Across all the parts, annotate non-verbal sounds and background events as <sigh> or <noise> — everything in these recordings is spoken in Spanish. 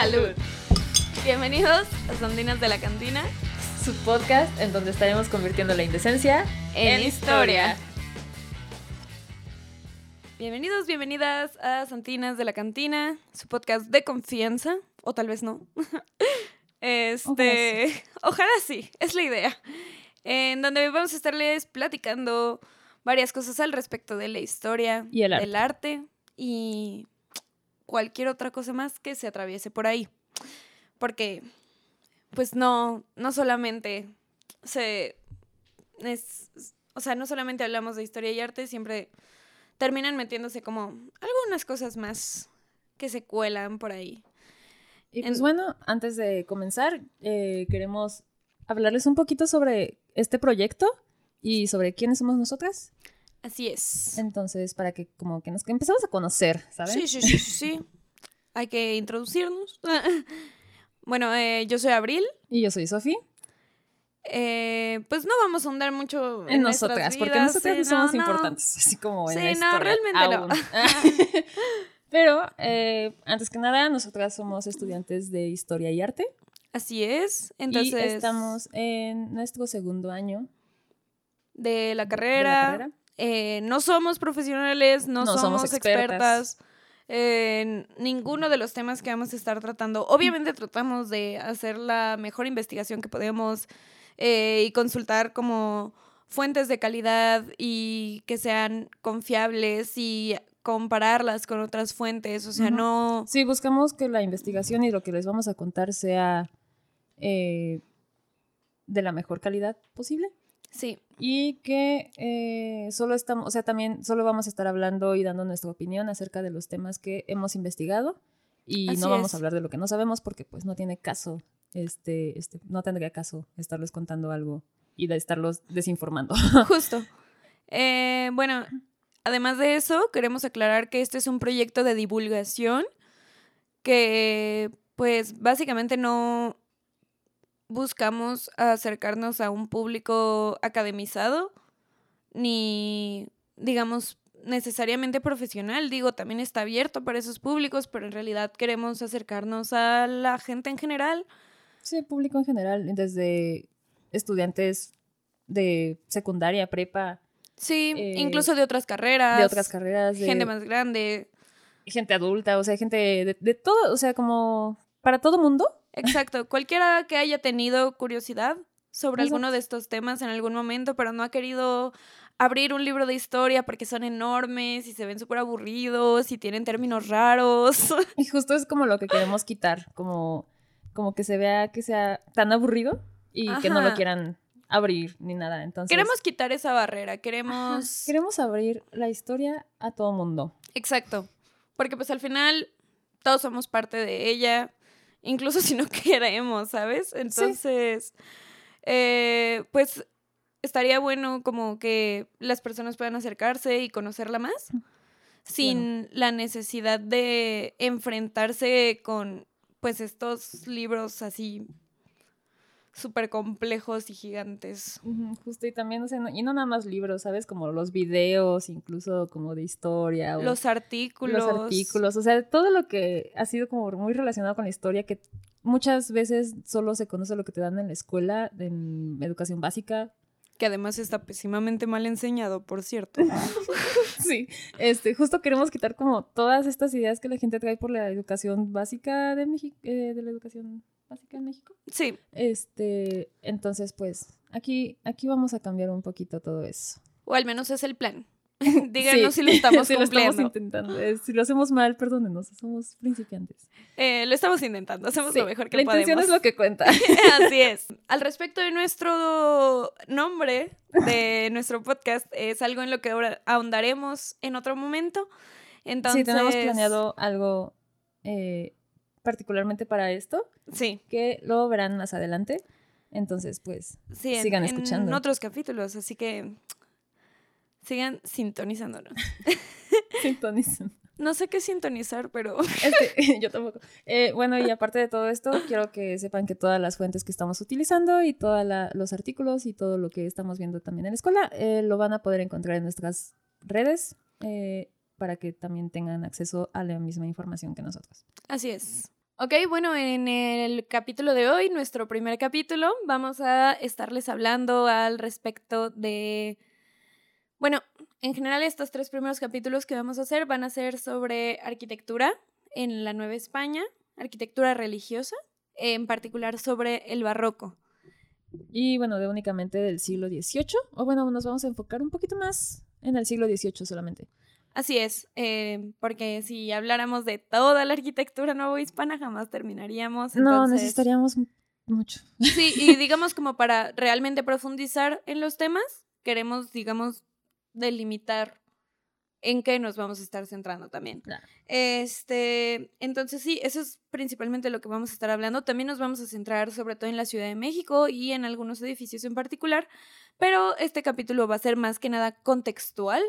Salud. Bienvenidos a Sandinas de la Cantina, su podcast en donde estaremos convirtiendo la indecencia en, historia. Bienvenidos, bienvenidas a Santinas de la Cantina, su podcast de confianza, o tal vez no. <laughs> Este, <laughs> ojalá sí, es la idea. En donde vamos a estarles platicando varias cosas al respecto de la historia, Y el arte. del arte y cualquier otra cosa más que se atraviese por ahí. Porque, pues no, no solamente se. Es, o sea, no solamente hablamos de historia y arte, siempre terminan metiéndose como algunas cosas más que se cuelan por ahí. Y pues En- bueno, antes de comenzar, eh, queremos hablarles un poquito sobre este proyecto y sobre quiénes somos nosotras. Así es. Entonces, para que como que nos empezamos a conocer, ¿sabes? Sí, sí, sí, sí, sí. <laughs> Hay que introducirnos. <laughs> bueno, eh, yo soy Abril. Y yo soy Sofi. Eh, pues no vamos a ahondar mucho en, En nosotras, porque vidas, nosotras sí, no somos no, no. importantes, <laughs> así como en Sí, la no, historia, realmente no. Pero, eh, antes que nada, nosotras somos estudiantes de Historia y Arte. Así es. Y Entonces, estamos en nuestro segundo año de la de carrera. la carrera. Eh, no somos profesionales, no, No somos, somos expertas. en ninguno de los temas que vamos a estar tratando. Obviamente tratamos de hacer la mejor investigación que podemos eh, y consultar como fuentes de calidad y que sean confiables y compararlas con otras fuentes. O sea, no... Sí, buscamos que la investigación y lo que les vamos a contar sea eh, de la mejor calidad posible. Sí, Y que eh, solo estamos, o sea, también solo vamos a estar hablando y dando nuestra opinión acerca de los temas que hemos investigado. Y Así no vamos es. a hablar de lo que no sabemos porque pues no tiene caso, este, este, no tendría caso estarles contando algo y de estarlos desinformando. <laughs> <laughs> Justo. Eh, bueno, además de eso, queremos aclarar que este es un proyecto de divulgación que, pues, básicamente no buscamos acercarnos a un público academizado ni, digamos, necesariamente profesional. Digo, también está abierto para esos públicos, pero en realidad queremos acercarnos a la gente en general. Sí, público en general, desde estudiantes de secundaria, prepa, Sí, Eh, incluso de otras carreras. de otras carreras, de Gente más grande. gente adulta, o sea, gente de, de todo, o sea, como para todo mundo. Exacto, cualquiera que haya tenido curiosidad sobre Exacto. alguno de estos temas en algún momento, pero no ha querido abrir un libro de historia porque son enormes y se ven súper aburridos y tienen términos raros. <laughs> Y justo es como lo que queremos quitar, como, como que se vea que sea tan aburrido y que no lo quieran abrir ni nada. Entonces, queremos quitar esa barrera, Ajá, queremos... queremos abrir la historia a todo mundo. Exacto, porque pues al final todos somos parte de ella, incluso si no <laughs> queremos, ¿sabes? Entonces, eh, pues estaría bueno como que las personas puedan acercarse y conocerla más sin la necesidad de enfrentarse con pues estos libros así súper complejos y gigantes. Justo y también, o sea, no- y no nada más libros, ¿sabes? Como los videos, incluso como de historia. o Los artículos. los artículos, o sea, todo lo que ha sido como muy relacionado con la historia, que muchas veces solo se conoce lo que te dan en la escuela, en educación básica. Que además está pésimamente mal enseñado, por cierto. <laughs> Sí, este, justo queremos quitar como todas estas ideas que la gente trae por la educación básica de México, de la educación básica en México. Sí, Este, entonces, pues, aquí, aquí vamos a cambiar un poquito todo eso. o al menos es el plan. <laughs> <laughs> Díganos Sí, si lo estamos <laughs> sí lo estamos cumpliendo. intentando. Eh, si lo hacemos mal, perdónenos, somos principiantes. Eh, lo estamos intentando, hacemos Sí, lo mejor que la intención podemos. es lo que cuenta. Así es. Al respecto de nuestro nombre de nuestro podcast, es algo en lo que ahora ahondaremos en otro momento. Entonces, Sí, tenemos planeado algo eh, particularmente para esto, Sí, que lo verán más adelante. Entonces, pues, sí, en- Sigan en escuchando. otros capítulos, así que sigan sintonizándonos. <laughs> sintonicen. No sé qué sintonizar, pero <laughs> Este, <laughs> yo tampoco. Eh, bueno, y aparte de todo esto, quiero que sepan que todas las fuentes que estamos utilizando y todos los artículos y todo lo que estamos viendo también en la escuela eh, lo van a poder encontrar en nuestras redes eh, para que también tengan acceso a la misma información que nosotros. así es. Ok, bueno, en el capítulo de hoy, nuestro primer capítulo, vamos a estarles hablando al respecto de... Bueno, en general estos tres primeros capítulos que vamos a hacer van a ser sobre arquitectura en la Nueva España, arquitectura religiosa, en particular sobre el barroco. Y bueno, de únicamente del siglo XVIII, o bueno, nos vamos a enfocar un poquito más en el siglo XVIII solamente. Así es, eh, porque si habláramos de toda la arquitectura hispana jamás terminaríamos. No, necesitaríamos mucho. Sí, y <laughs> digamos como para realmente profundizar en los temas, queremos, digamos, delimitar en qué nos vamos a estar centrando también. Este, entonces sí, eso es principalmente lo que vamos a estar hablando. También nos vamos a centrar sobre todo en la Ciudad de México y en algunos edificios en particular, pero este capítulo va a ser más que nada contextual,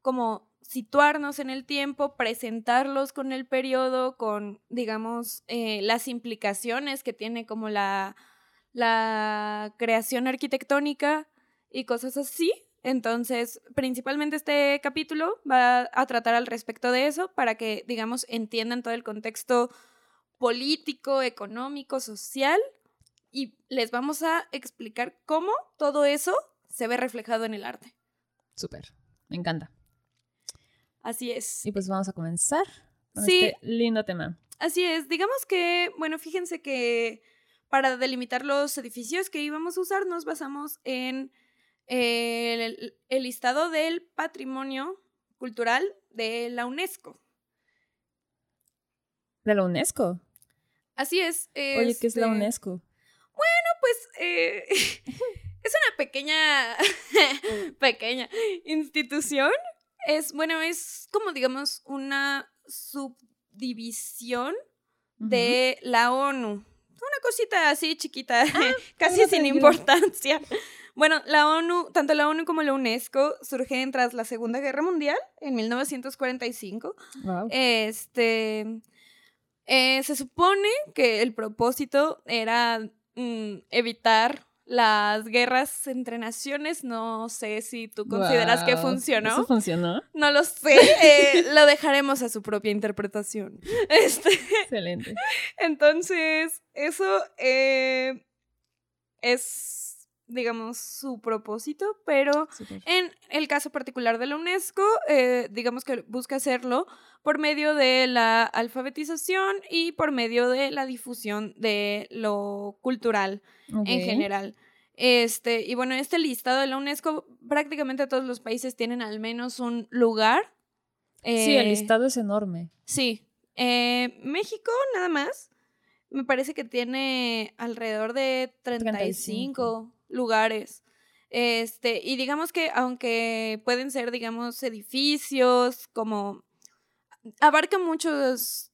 como situarnos en el tiempo, presentarlos con el periodo, con, digamos, eh, las implicaciones que tiene como la, la creación arquitectónica y cosas así. Entonces, principalmente este capítulo va a tratar al respecto de eso para que, digamos, entiendan todo el contexto político, económico, social y les vamos a explicar cómo todo eso se ve reflejado en el arte. Súper, me encanta. Así es. Y pues vamos a comenzar con sí, este lindo tema. Así es. Digamos que, bueno, fíjense que para delimitar los edificios que íbamos a usar, nos basamos en el, listado del patrimonio cultural de la UNESCO. ¿De la UNESCO? Así es. Oye, ¿qué es la este, UNESCO? Bueno, pues eh, <laughs> es una pequeña, <laughs> pequeña institución es, bueno, es como digamos una subdivisión de la ONU. Una cosita así chiquita, ah, <laughs> <laughs> casi sin importancia. Bueno, la ONU, tanto la ONU como la UNESCO surgen tras la Segunda Guerra Mundial en 1945. Este, eh, se supone que el propósito era mm, evitar las guerras entre naciones. No sé si tú consideras que funcionó. ¿Eso funcionó? No lo sé. Eh, lo dejaremos a su propia interpretación. <laughs> Este, Excelente. Entonces, eso eh, es, digamos, su propósito, pero en el caso particular de la UNESCO, eh, digamos que busca hacerlo por medio de la alfabetización y por medio de la difusión de lo cultural en general. Este, y bueno, este listado de la UNESCO, prácticamente todos los países tienen al menos un lugar. sí, el eh, listado es enorme. Sí. Eh, México, nada más, me parece que tiene alrededor de 35, lugares. Este, y digamos que aunque pueden ser, digamos, edificios, como abarca muchos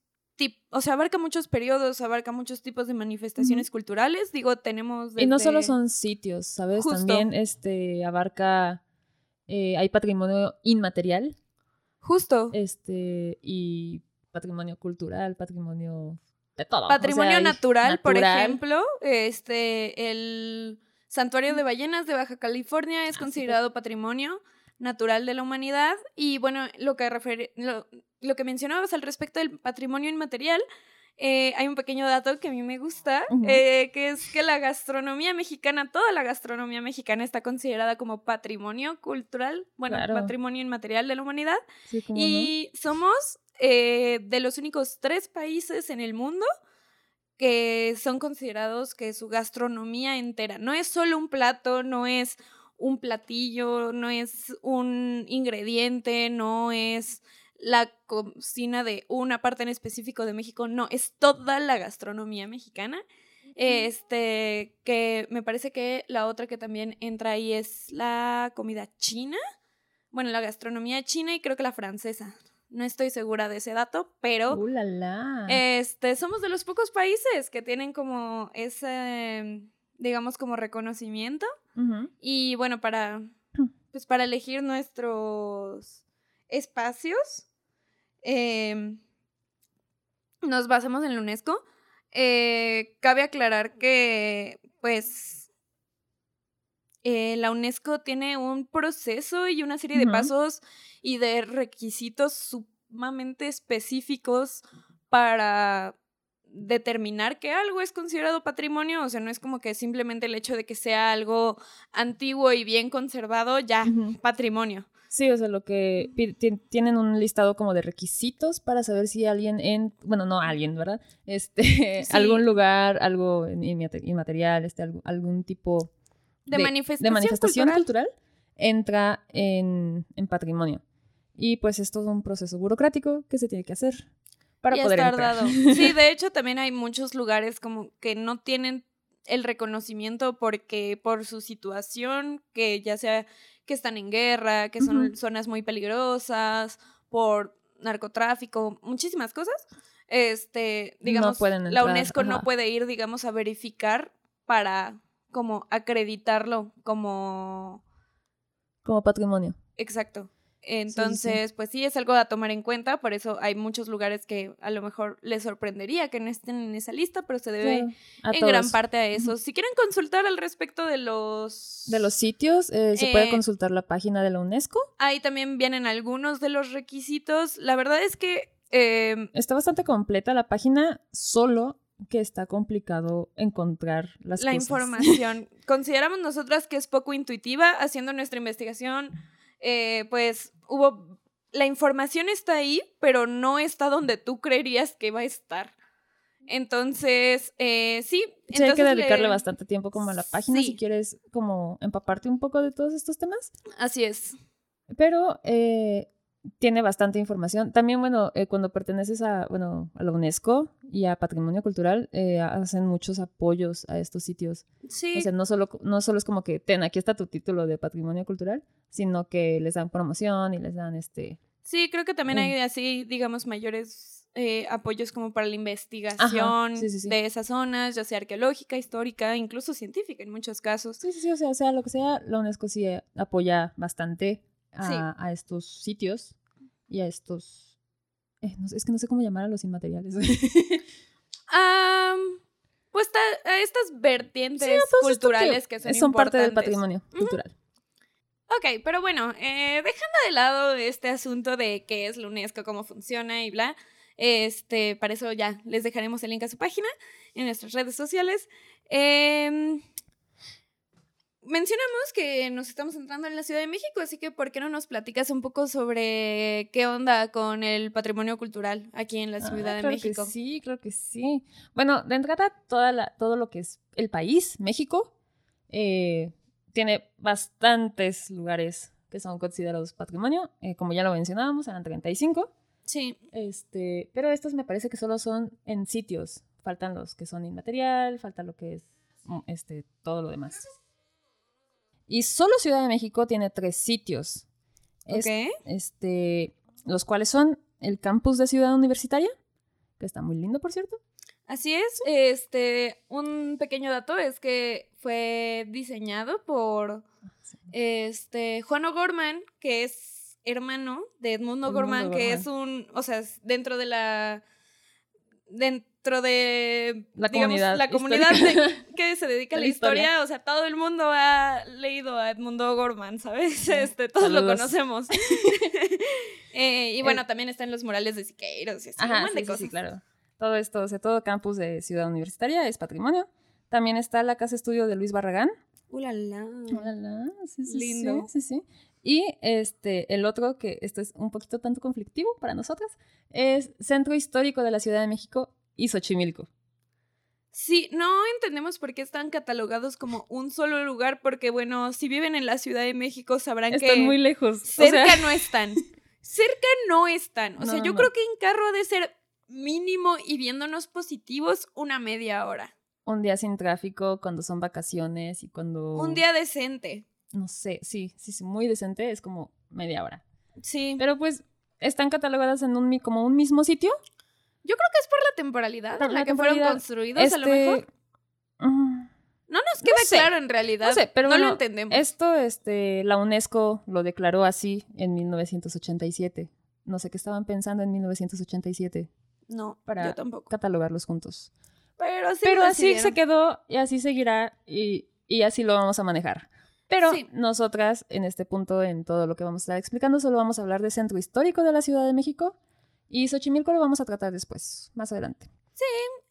o sea, abarca muchos periodos, abarca muchos tipos de manifestaciones culturales. Digo, tenemos. Y no solo son sitios, ¿sabes? También este abarca. Eh, hay patrimonio inmaterial. Justo. Este. Y patrimonio cultural, patrimonio de todo. Patrimonio natural, por ejemplo. Este. El Santuario de Ballenas de Baja California es ah, considerado patrimonio natural de la humanidad. Y bueno, lo que refiere lo que mencionabas al respecto del patrimonio inmaterial, eh, hay un pequeño dato que a mí me gusta, eh, que es que la gastronomía mexicana, toda la gastronomía mexicana está considerada como patrimonio cultural, bueno, patrimonio inmaterial de la humanidad. y somos eh, de los únicos tres países en el mundo que son considerados que su gastronomía entera no es solo un plato, no es un platillo, no es un ingrediente, no es la cocina de una parte en específico de México, no, es toda la gastronomía mexicana. Este, que me parece que la otra que también entra ahí es la comida china. Bueno, la gastronomía china y creo que la francesa. No estoy segura de ese dato, pero uh, este somos de los pocos países que tienen como ese digamos como reconocimiento. Y bueno, para <clears throat> pues para elegir nuestros espacios Em, nos basamos en la UNESCO. Eh, cabe aclarar que, pues, eh, la UNESCO tiene un proceso y una serie de pasos y de requisitos sumamente específicos para determinar que algo es considerado patrimonio, o sea, no es como que simplemente el hecho de que sea algo antiguo y bien conservado, ya, patrimonio. Sí, o sea, lo que tienen un listado como de requisitos para saber si alguien en, bueno, no alguien, ¿verdad? Este, <laughs> algún lugar, algo inmaterial, este, algún, tipo de, manifestación, cultural. entra en, patrimonio. Y pues es un proceso burocrático que se tiene que hacer para poder entrar. <laughs> Sí, de hecho también hay muchos lugares como que no tienen el reconocimiento porque por su situación, que ya sea que están en guerra, que son zonas muy peligrosas, por narcotráfico, muchísimas cosas. Este, digamos, la UNESCO no puede ir, digamos, a verificar para como acreditarlo como como patrimonio. Exacto. Entonces, pues sí, es algo a tomar en cuenta, por eso hay muchos lugares que a lo mejor les sorprendería que no estén en esa lista, pero se debe en gran parte a eso. Si quieren consultar al respecto de los... De los sitios, eh, se puede eh, consultar la página de la UNESCO. Ahí también vienen algunos de los requisitos. La verdad es que... Em, está bastante completa la página, solo que está complicado encontrar las la información. <laughs> Consideramos nosotras que es poco intuitiva haciendo nuestra investigación eh, pues hubo, la información está ahí, pero no está donde tú creerías que va a estar. Entonces, eh, sí. Sí, hay que dedicarle bastante tiempo como a la página si quieres como empaparte un poco de todos estos temas. Así es. Pero eh, tiene bastante información. También, bueno, eh, cuando perteneces a, bueno, a la UNESCO y a Patrimonio Cultural, eh, hacen muchos apoyos a estos sitios. Sí. O sea, no solo, no solo es como que, ten, aquí está tu título de Patrimonio Cultural, sino que les dan promoción y les dan este... Sí, creo que también hay así, digamos, mayores eh, apoyos como para la investigación de esas zonas, ya sea arqueológica, histórica, incluso científica en muchos casos. Sí, sí, sí, o sea, o sea lo que sea, la UNESCO sí apoya bastante a, estos sitios y a estos... Eh, es que no sé cómo llamar a los inmateriales. <laughs> pues a estas vertientes culturales que son, son parte del patrimonio cultural. Ok, pero bueno, eh, dejando de lado este asunto de qué es la UNESCO, cómo funciona y bla, este, para eso ya les dejaremos el link a su página en nuestras redes sociales. Eh, mencionamos que nos estamos entrando en la Ciudad de México, así que ¿por qué no nos platicas un poco sobre qué onda con el patrimonio cultural aquí en la ah, Ciudad de México? sí, creo que sí. Bueno, de entrada, toda la, todo lo que es el país, México, eh, tiene bastantes lugares que son considerados patrimonio. Eh, como ya lo mencionábamos, eran 35. Sí. Este, pero estos me parece que solo son en sitios. Faltan los que son inmaterial, falta lo que es mm, este, todo lo demás. Y solo Ciudad de México tiene tres sitios. este, los cuales son el campus de Ciudad Universitaria, que está muy lindo, por cierto. Así es. Este, un pequeño dato es que fue diseñado por este Juan O'Gorman, que es hermano de Edmundo O'Gorman, que es un, o sea, dentro de la dentro de la comunidad, la comunidad <laughs> que se dedica a la, historia, o sea, todo el mundo ha leído a Edmundo Gorman, ¿sabes? Este, todos lo conocemos. <laughs> Eh, y bueno, también está en los murales de Siqueiros y así, Ajá, sí, Sí, claro. Todo esto, o sea, todo campus de Ciudad Universitaria es patrimonio. También está la casa estudio de Luis Barragán. ¡Ulala! ¡Ulala! Sí, sí, Lindo. Sí, sí, Y este, el otro, que esto es un poquito tanto conflictivo para nosotras, es Centro Histórico de la Ciudad de México y Xochimilco. Sí, no entendemos por qué están catalogados como un solo lugar, porque bueno, si viven en la Ciudad de México sabrán que... Están muy lejos. Cerca no están. <laughs> cerca no están. O sea, yo creo que en carro ha de ser mínimo y viéndonos positivos una media hora. Un día sin tráfico, cuando son vacaciones y cuando... Un día decente. No sé, sí, sí, sí, muy decente, es como media hora. Sí. Pero pues, ¿están catalogadas en un, como un mismo sitio? Yo creo que es por la temporalidad en la, que fueron construidos, a lo este, mejor. Mm, no nos queda claro en realidad. No sé, pero no lo entendemos. Esto, este, la UNESCO lo declaró así en 1987. No sé qué estaban pensando en 1987. No, para yo tampoco. catalogarlos juntos. Pero, sí pero así se quedó y así seguirá y, y así lo vamos a manejar. Pero nosotras, en este punto, en todo lo que vamos a estar explicando, solo vamos a hablar del centro histórico de la Ciudad de México y Xochimilco lo vamos a tratar después, más adelante. Sí,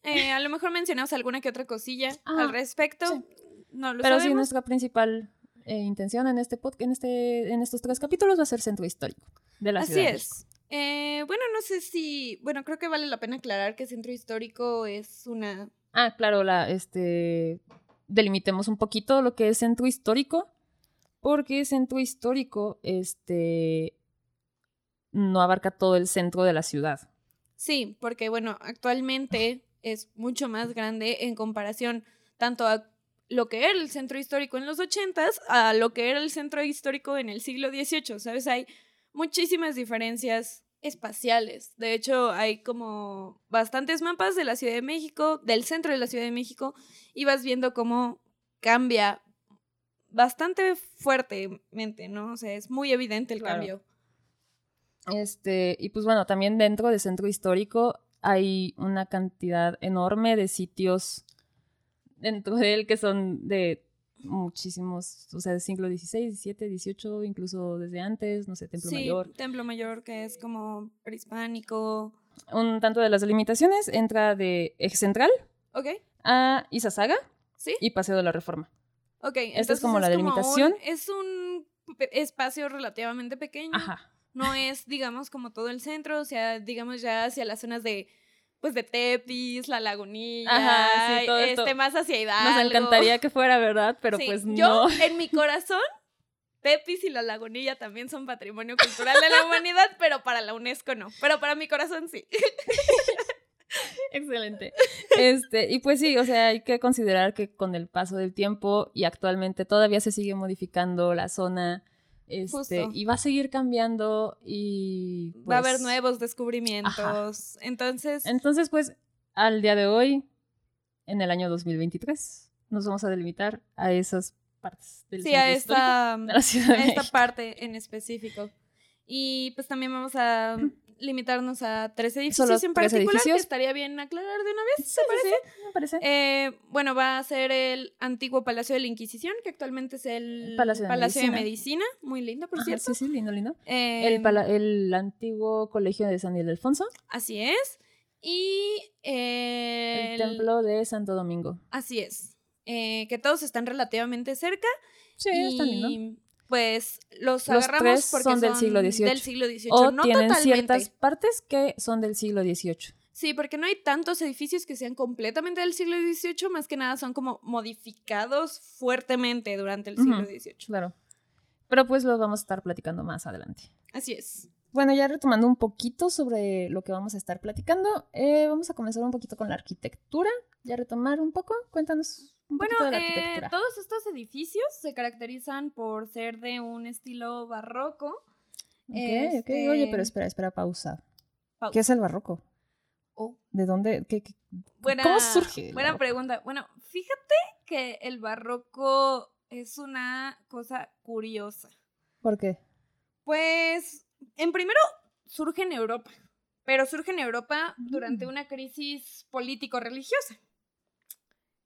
Eh, a lo mejor mencionamos alguna que otra cosilla al respecto. sí. No lo Pero sí, nuestra principal eh, intención en este pod- en este en estos tres capítulos va a ser centro histórico de la Así ciudad. de es. Eh, bueno, no sé si. Bueno, creo que vale la pena aclarar que centro histórico es una. Ah, claro, la, este, delimitemos un poquito lo que es centro histórico, porque centro histórico, este, no abarca todo el centro de la ciudad. Sí, porque bueno, actualmente es mucho más grande en comparación tanto a lo que era el centro histórico en los ochentas a lo que era el centro histórico en el siglo XVIII, ¿sabes? Hay muchísimas diferencias espaciales. De hecho, hay como bastantes mapas de la Ciudad de México, del centro de la Ciudad de México, y vas viendo cómo cambia bastante fuertemente, ¿no? O sea, es muy evidente el Claro. cambio. Este, y pues bueno, también dentro del centro histórico hay una cantidad enorme de sitios dentro de él que son de muchísimos, o sea, del siglo XVI, XVII, XVIII, incluso desde antes, no sé, Templo sí, Mayor. Templo Mayor, que es como prehispánico. Un tanto de las delimitaciones entra de Eje Central Ok, a Izazaga sí. y Paseo de la Reforma. Ok, Esta es como la delimitación. es un espacio relativamente pequeño. Ajá. No es, digamos, como todo el centro, o sea, digamos ya hacia las zonas de, pues, de Tepis, La Lagunilla, Ajá, sí, todo esto. este, más hacia Hidalgo. Nos encantaría que fuera verdad, pero Sí, pues yo, no. en mi corazón, Tepis y La Lagunilla también son patrimonio cultural de la humanidad, pero para la UNESCO no. Pero para mi corazón sí. Excelente. Este, y pues sí, o sea, hay que considerar que con el paso del tiempo y actualmente todavía se sigue modificando la zona. Este, Justo. y va a seguir cambiando y Va a haber pues, nuevos descubrimientos. Entonces, Entonces, pues, al día de hoy, en el año 2023, nos vamos a delimitar a esas partes del sí, a esta, de la Ciudad de a esta parte en específico. Y pues también vamos a limitarnos a tres edificios Solo en particular, edificios. que estaría bien aclarar de una vez. Sí, sí, me parece. Eh, bueno, va a ser el antiguo Palacio de la Inquisición, que actualmente es el Palacio de Medicina. Medicina. Muy lindo, por Ajá, cierto. sí, sí, lindo, lindo. Eh, El, pala- el antiguo colegio de San Ildefonso, Así es. Y eh, el templo de Santo Domingo. Así es. Eh, que todos están relativamente cerca. Sí, y lindo. Pues los, Los agarramos tres porque son del siglo XVIII. Del siglo XVIII. O no tienen totalmente. ciertas partes que son del siglo XVIII. Sí, porque no hay tantos edificios que sean completamente del siglo XVIII, más que nada son como modificados fuertemente durante el siglo Ujú. XVIII. Claro. Pero pues lo vamos a estar platicando más adelante. Así es. Bueno, ya retomando un poquito sobre lo que vamos a estar platicando, eh, vamos a comenzar un poquito con la arquitectura. Ya retomar un poco, cuéntanos un Bueno, de la eh, arquitectura. todos estos edificios se caracterizan por ser de un estilo barroco. Ok, este- ok. Oye, pero espera, espera, pausa. Pausa. ¿Qué es el barroco? Oh, ¿De dónde? ¿Qué, qué- buena, ¿Cómo surge? Buena pregunta. Bueno, fíjate que el barroco es una cosa curiosa. ¿Por qué? Pues, en primero, surge en Europa, pero surge en Europa durante Mm. una crisis político-religiosa.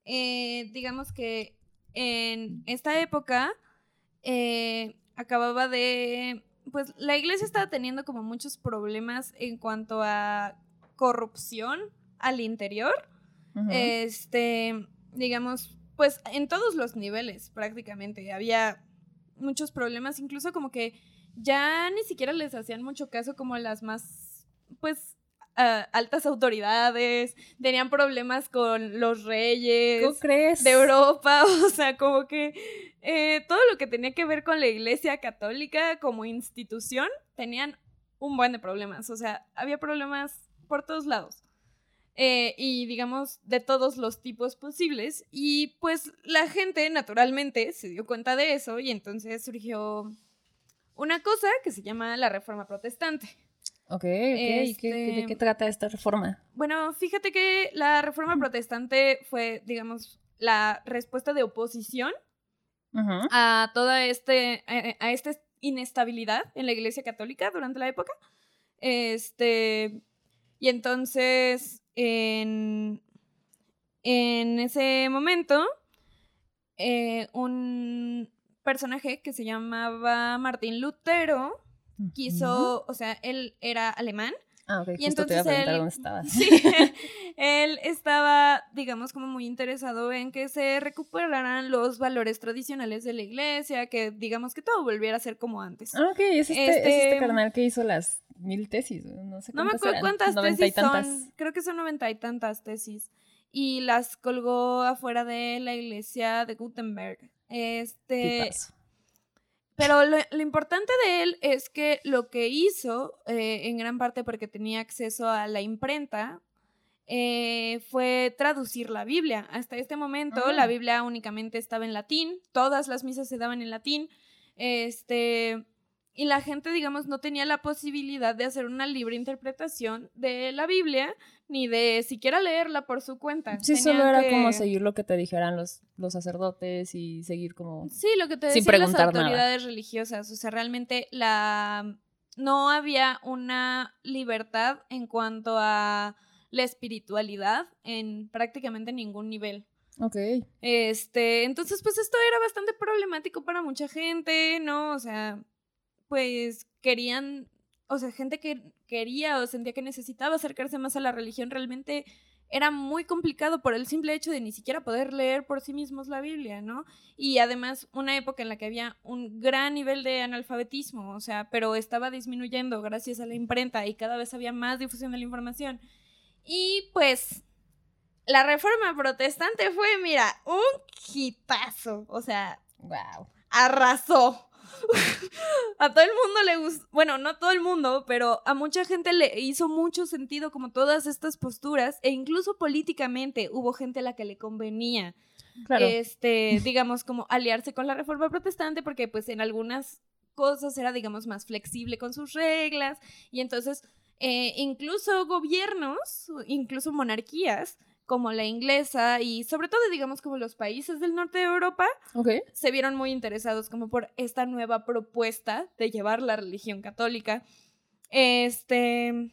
Eh, digamos que en esta época eh, acababa de, pues la iglesia estaba teniendo como muchos problemas en cuanto a corrupción al interior este, digamos, pues en todos los niveles prácticamente. Había muchos problemas, incluso como que ya ni siquiera les hacían mucho caso como las más, pues, ah, altas autoridades. Tenían problemas con los reyes ¿Cómo crees? de Europa, <laughs> o sea, como que eh, todo lo que tenía que ver con la Iglesia Católica como institución tenían un buen de problemas, o sea, había problemas por todos lados. Eh, y digamos de todos los tipos posibles y pues la gente naturalmente se dio cuenta de eso y entonces surgió una cosa que se llama la reforma protestante. Ok, ok. ¿y qué- ¿De Este- qué trata esta reforma? Bueno, fíjate que la reforma protestante fue, digamos, la respuesta de oposición a toda este, a, a esta inestabilidad en la Iglesia Católica durante la época. Este, y entonces, en, en ese momento, eh, un personaje que se llamaba Martín Lutero quiso, o sea, él era alemán Ah, ok, Y justo te iba a entonces él- dónde estabas. Sí, <laughs> <laughs> él estaba, digamos, como muy interesado en que se recuperaran los valores tradicionales de la iglesia, que digamos que todo volviera a ser como antes. Ah, ok, es este, es Este- este carnal que hizo las mil tesis, no sé No me acuerdo eran, cuántas noventa tesis son, creo que son noventa y tantas tesis, y las colgó afuera de la iglesia de Gutenberg. Este, Tipazo. Pero lo, lo importante de él es que lo que hizo, eh, en gran parte porque tenía acceso a la imprenta, eh, fue traducir la Biblia. Hasta este momento Ah. la Biblia únicamente estaba en latín, todas las misas se daban en latín, este, y la gente, digamos, no tenía la posibilidad de hacer una libre interpretación de la Biblia, ni de siquiera leerla por su cuenta. Sí, Tenían solo era que- como seguir lo que te dijeran los, los sacerdotes y seguir como... Sí, lo que te decían las nada. autoridades religiosas. O sea, realmente la no había una libertad en cuanto a la espiritualidad en prácticamente ningún nivel. Ok. Este, entonces, pues esto era bastante problemático para mucha gente, ¿no? O sea, pues querían, o sea, gente que quería o sentía que necesitaba acercarse más a la religión realmente era muy complicado por el simple hecho de ni siquiera poder leer por sí mismos la Biblia, ¿no? Y además una época en la que había un gran nivel de analfabetismo, o sea, pero estaba disminuyendo gracias a la imprenta y cada vez había más difusión de la información. Y pues la reforma protestante fue, mira, un hitazo, o sea, Wow. arrasó. <laughs> a todo el mundo le gustó, bueno, no a todo el mundo, pero a mucha gente le hizo mucho sentido como todas estas posturas e incluso políticamente hubo gente a la que le convenía Claro. este, <laughs> digamos, como aliarse con la reforma protestante, porque pues en algunas cosas era, digamos, más flexible con sus reglas, y entonces eh, incluso gobiernos, incluso monarquías, como la inglesa y sobre todo, digamos, como los países del norte de Europa, se vieron muy interesados como por esta nueva propuesta de llevar la religión católica. Este.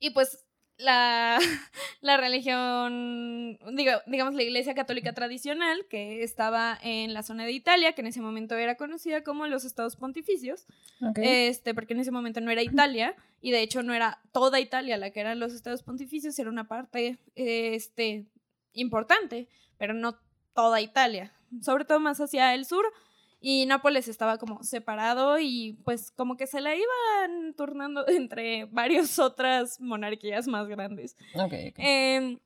Y pues la, <laughs> la religión, digo, digamos la iglesia católica tradicional, que estaba en la zona de Italia, que en ese momento era conocida como los estados pontificios, este, porque en ese momento no era Italia, y de hecho no era toda Italia la que eran los estados pontificios, era una parte este, importante, pero no toda Italia, sobre todo más hacia el sur. Y Nápoles estaba como separado y pues como que se la iban turnando <laughs> entre varias otras monarquías más grandes. ok, ok. Em,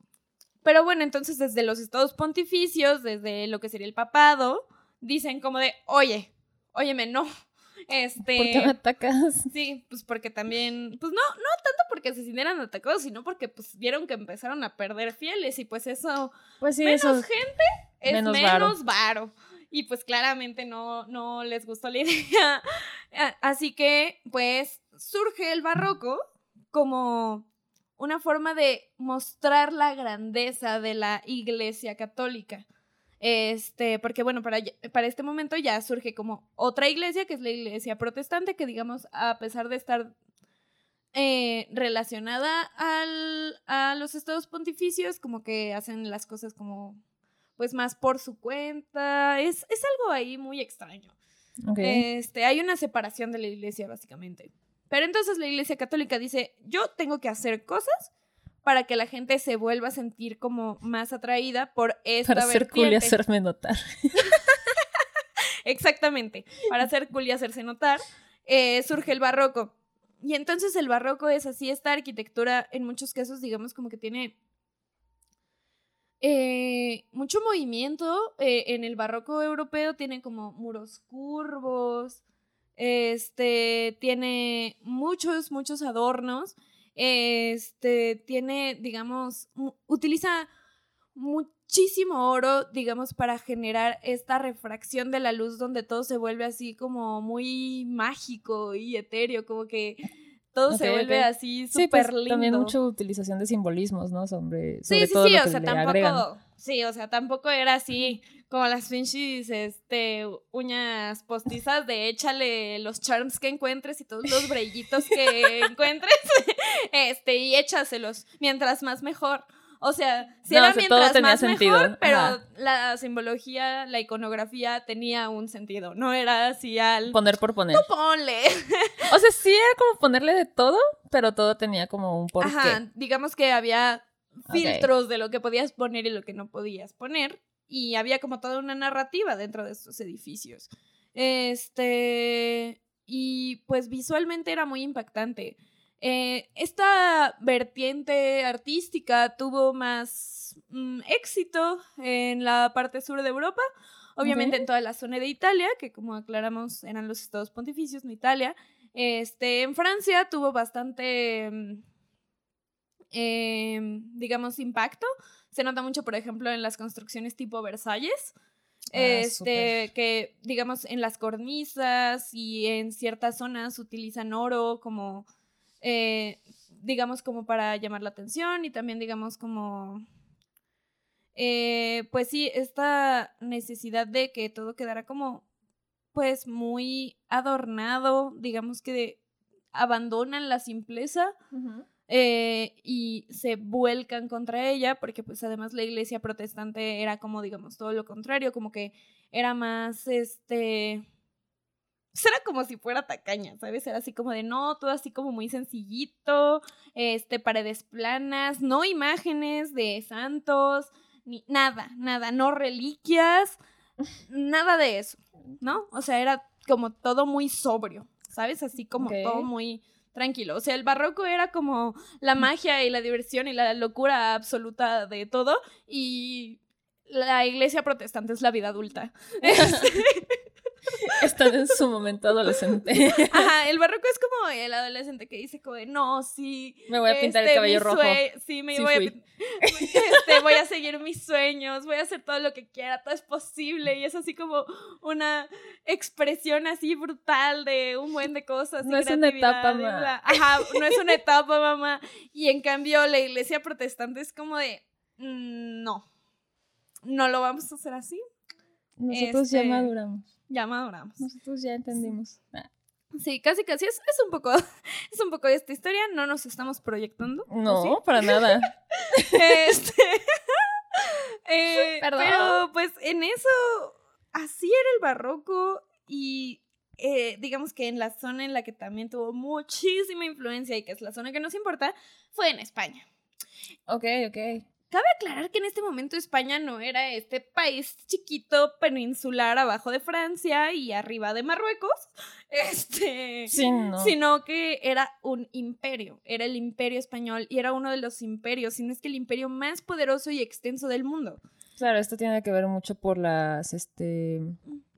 pero bueno, entonces desde los estados pontificios, desde lo que sería el papado, dicen como de, oye, óyeme, no. <laughs> Este, ¿Por qué me atacas? <laughs> Sí, pues porque también, pues no, no tanto porque se sintieran atacados, sino porque pues vieron que empezaron a perder fieles y pues eso, Pues sí, menos eso. gente es menos menos, varo. varo. Y pues claramente no, no les gustó la <laughs> idea. Así que pues surge el barroco como una forma de mostrar la grandeza de la iglesia católica. Este, porque bueno, para, para este momento ya surge como otra iglesia, que es la iglesia protestante, que digamos, a pesar de estar eh, relacionada al, a los estados pontificios, como que hacen las cosas como, pues más por su cuenta. Es, es algo ahí muy extraño. Ok. Este, hay una separación de la iglesia, básicamente. Pero entonces la iglesia católica dice, yo tengo que hacer cosas para que la gente se vuelva a sentir como más atraída por esta Para ser cool y hacerme notar. <laughs> Exactamente, para hacer cool y hacerse notar, eh, surge el barroco. Y entonces el barroco es así, esta arquitectura en muchos casos, digamos, como que tiene eh, mucho movimiento. eh, en el barroco europeo tiene como muros curvos, este, tiene muchos, muchos adornos, este, tiene, digamos, utiliza muchísimo oro, digamos, para generar esta refracción de la luz donde todo se vuelve así como muy mágico y etéreo, como que todo se vuelve ok. así Sí, súper pues lindo. también mucha utilización de simbolismos, ¿no? Sobre, Sí, sobre sí, todo sí, lo o sea, agregan. tampoco, sí, o sea, tampoco era así como las pinches, este, uñas postizas de échale los charms que encuentres y todos los <laughs> brillitos que encuentres, <laughs> este, y échaselos, mientras más mejor. O sea, si No, era o sea, mientras todo tenía más sentido, mejor, pero ajá. la simbología, la iconografía tenía un sentido. No era así al... Poner por poner. Ponle. <laughs> O sea, sí era como ponerle de todo, pero todo tenía como un porqué. Ajá, digamos que había filtros de lo que podías poner y lo que no podías poner. Y había como toda una narrativa dentro de estos edificios. Este. Y pues visualmente era muy impactante. Eh, esta vertiente artística tuvo más mm, éxito en la parte sur de Europa, obviamente en toda la zona de Italia, que como aclaramos eran los estados pontificios, no Italia. Este, en Francia tuvo bastante, mm, em, digamos, impacto. Se nota mucho, por ejemplo, en las construcciones tipo Versalles. Ah, Este, que digamos en las cornisas y en ciertas zonas utilizan oro como, eh, digamos, como para llamar la atención y también, digamos, como, eh, pues sí, esta necesidad de que todo quedara como, pues muy adornado, digamos que de- abandonan la simpleza eh, y se vuelcan contra ella, porque pues además la iglesia protestante era como, digamos, todo lo contrario, como que era más, este, pues, era como si fuera tacaña, ¿sabes? Era así como de, no, todo así como muy sencillito, este, paredes planas, no imágenes de santos, ni nada, nada, no reliquias, <laughs> nada de eso, ¿no? O sea, era como todo muy sobrio, ¿sabes? Así como todo muy tranquilo. O sea, el barroco era como la magia y la diversión y la locura absoluta de todo y la iglesia protestante es la vida adulta. <laughs> Están en su momento adolescente. <laughs> Ajá, el barroco es como el adolescente que dice como no, sí. Me voy a pintar el este, cabello rojo. Sí, me Sí voy, fui. a, este, voy a seguir mis sueños, voy a hacer todo lo que quiera, todo es posible. Y es así como una expresión así brutal de un buen de cosas. No es una etapa, y ma. bla. Ajá, no es una etapa, mamá. Y en cambio la iglesia protestante es como de, "Mm, no, no lo vamos a hacer así. Nosotros ya Este- maduramos. Ya maduramos. Nosotros ya entendimos. Sí, casi casi es, es un poco <laughs> es un poco de esta historia, no nos estamos proyectando. ¿o No, sí? para nada. <laughs> Este, <laughs> eh, Perdón. Pero pues en eso así era el barroco y eh, digamos que en la zona en la que también tuvo muchísima influencia y que es la zona que nos importa fue en España. Ok, ok. Cabe aclarar que en este momento España no era este país chiquito peninsular abajo de Francia y arriba de Marruecos, <laughs> este, Sí, no. sino que era un imperio, era el imperio español y era uno de los imperios, si no es que el imperio más poderoso y extenso del mundo. Claro, esto tiene que ver mucho por las, este...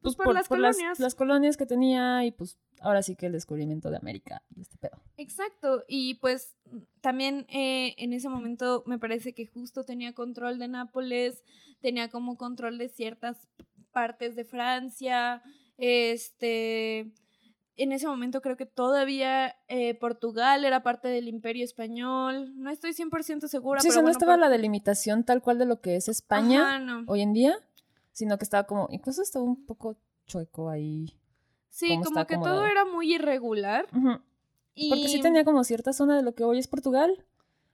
Pues por, las colonias. las colonias que tenía y pues ahora sí que el descubrimiento de América y este pedo. Exacto, y pues también eh, en ese momento me parece que justo tenía control de Nápoles, tenía como control de ciertas partes de Francia, este, en ese momento creo que todavía eh, Portugal era parte del imperio español, no estoy 100% segura, Sí, o pero no estaba por- la delimitación tal cual de lo que es España Ajá, no. hoy en día, sino que estaba como, incluso estaba un poco chueco ahí. Sí, como que todo era muy irregular. Y... Porque sí tenía como cierta zona de lo que hoy es Portugal,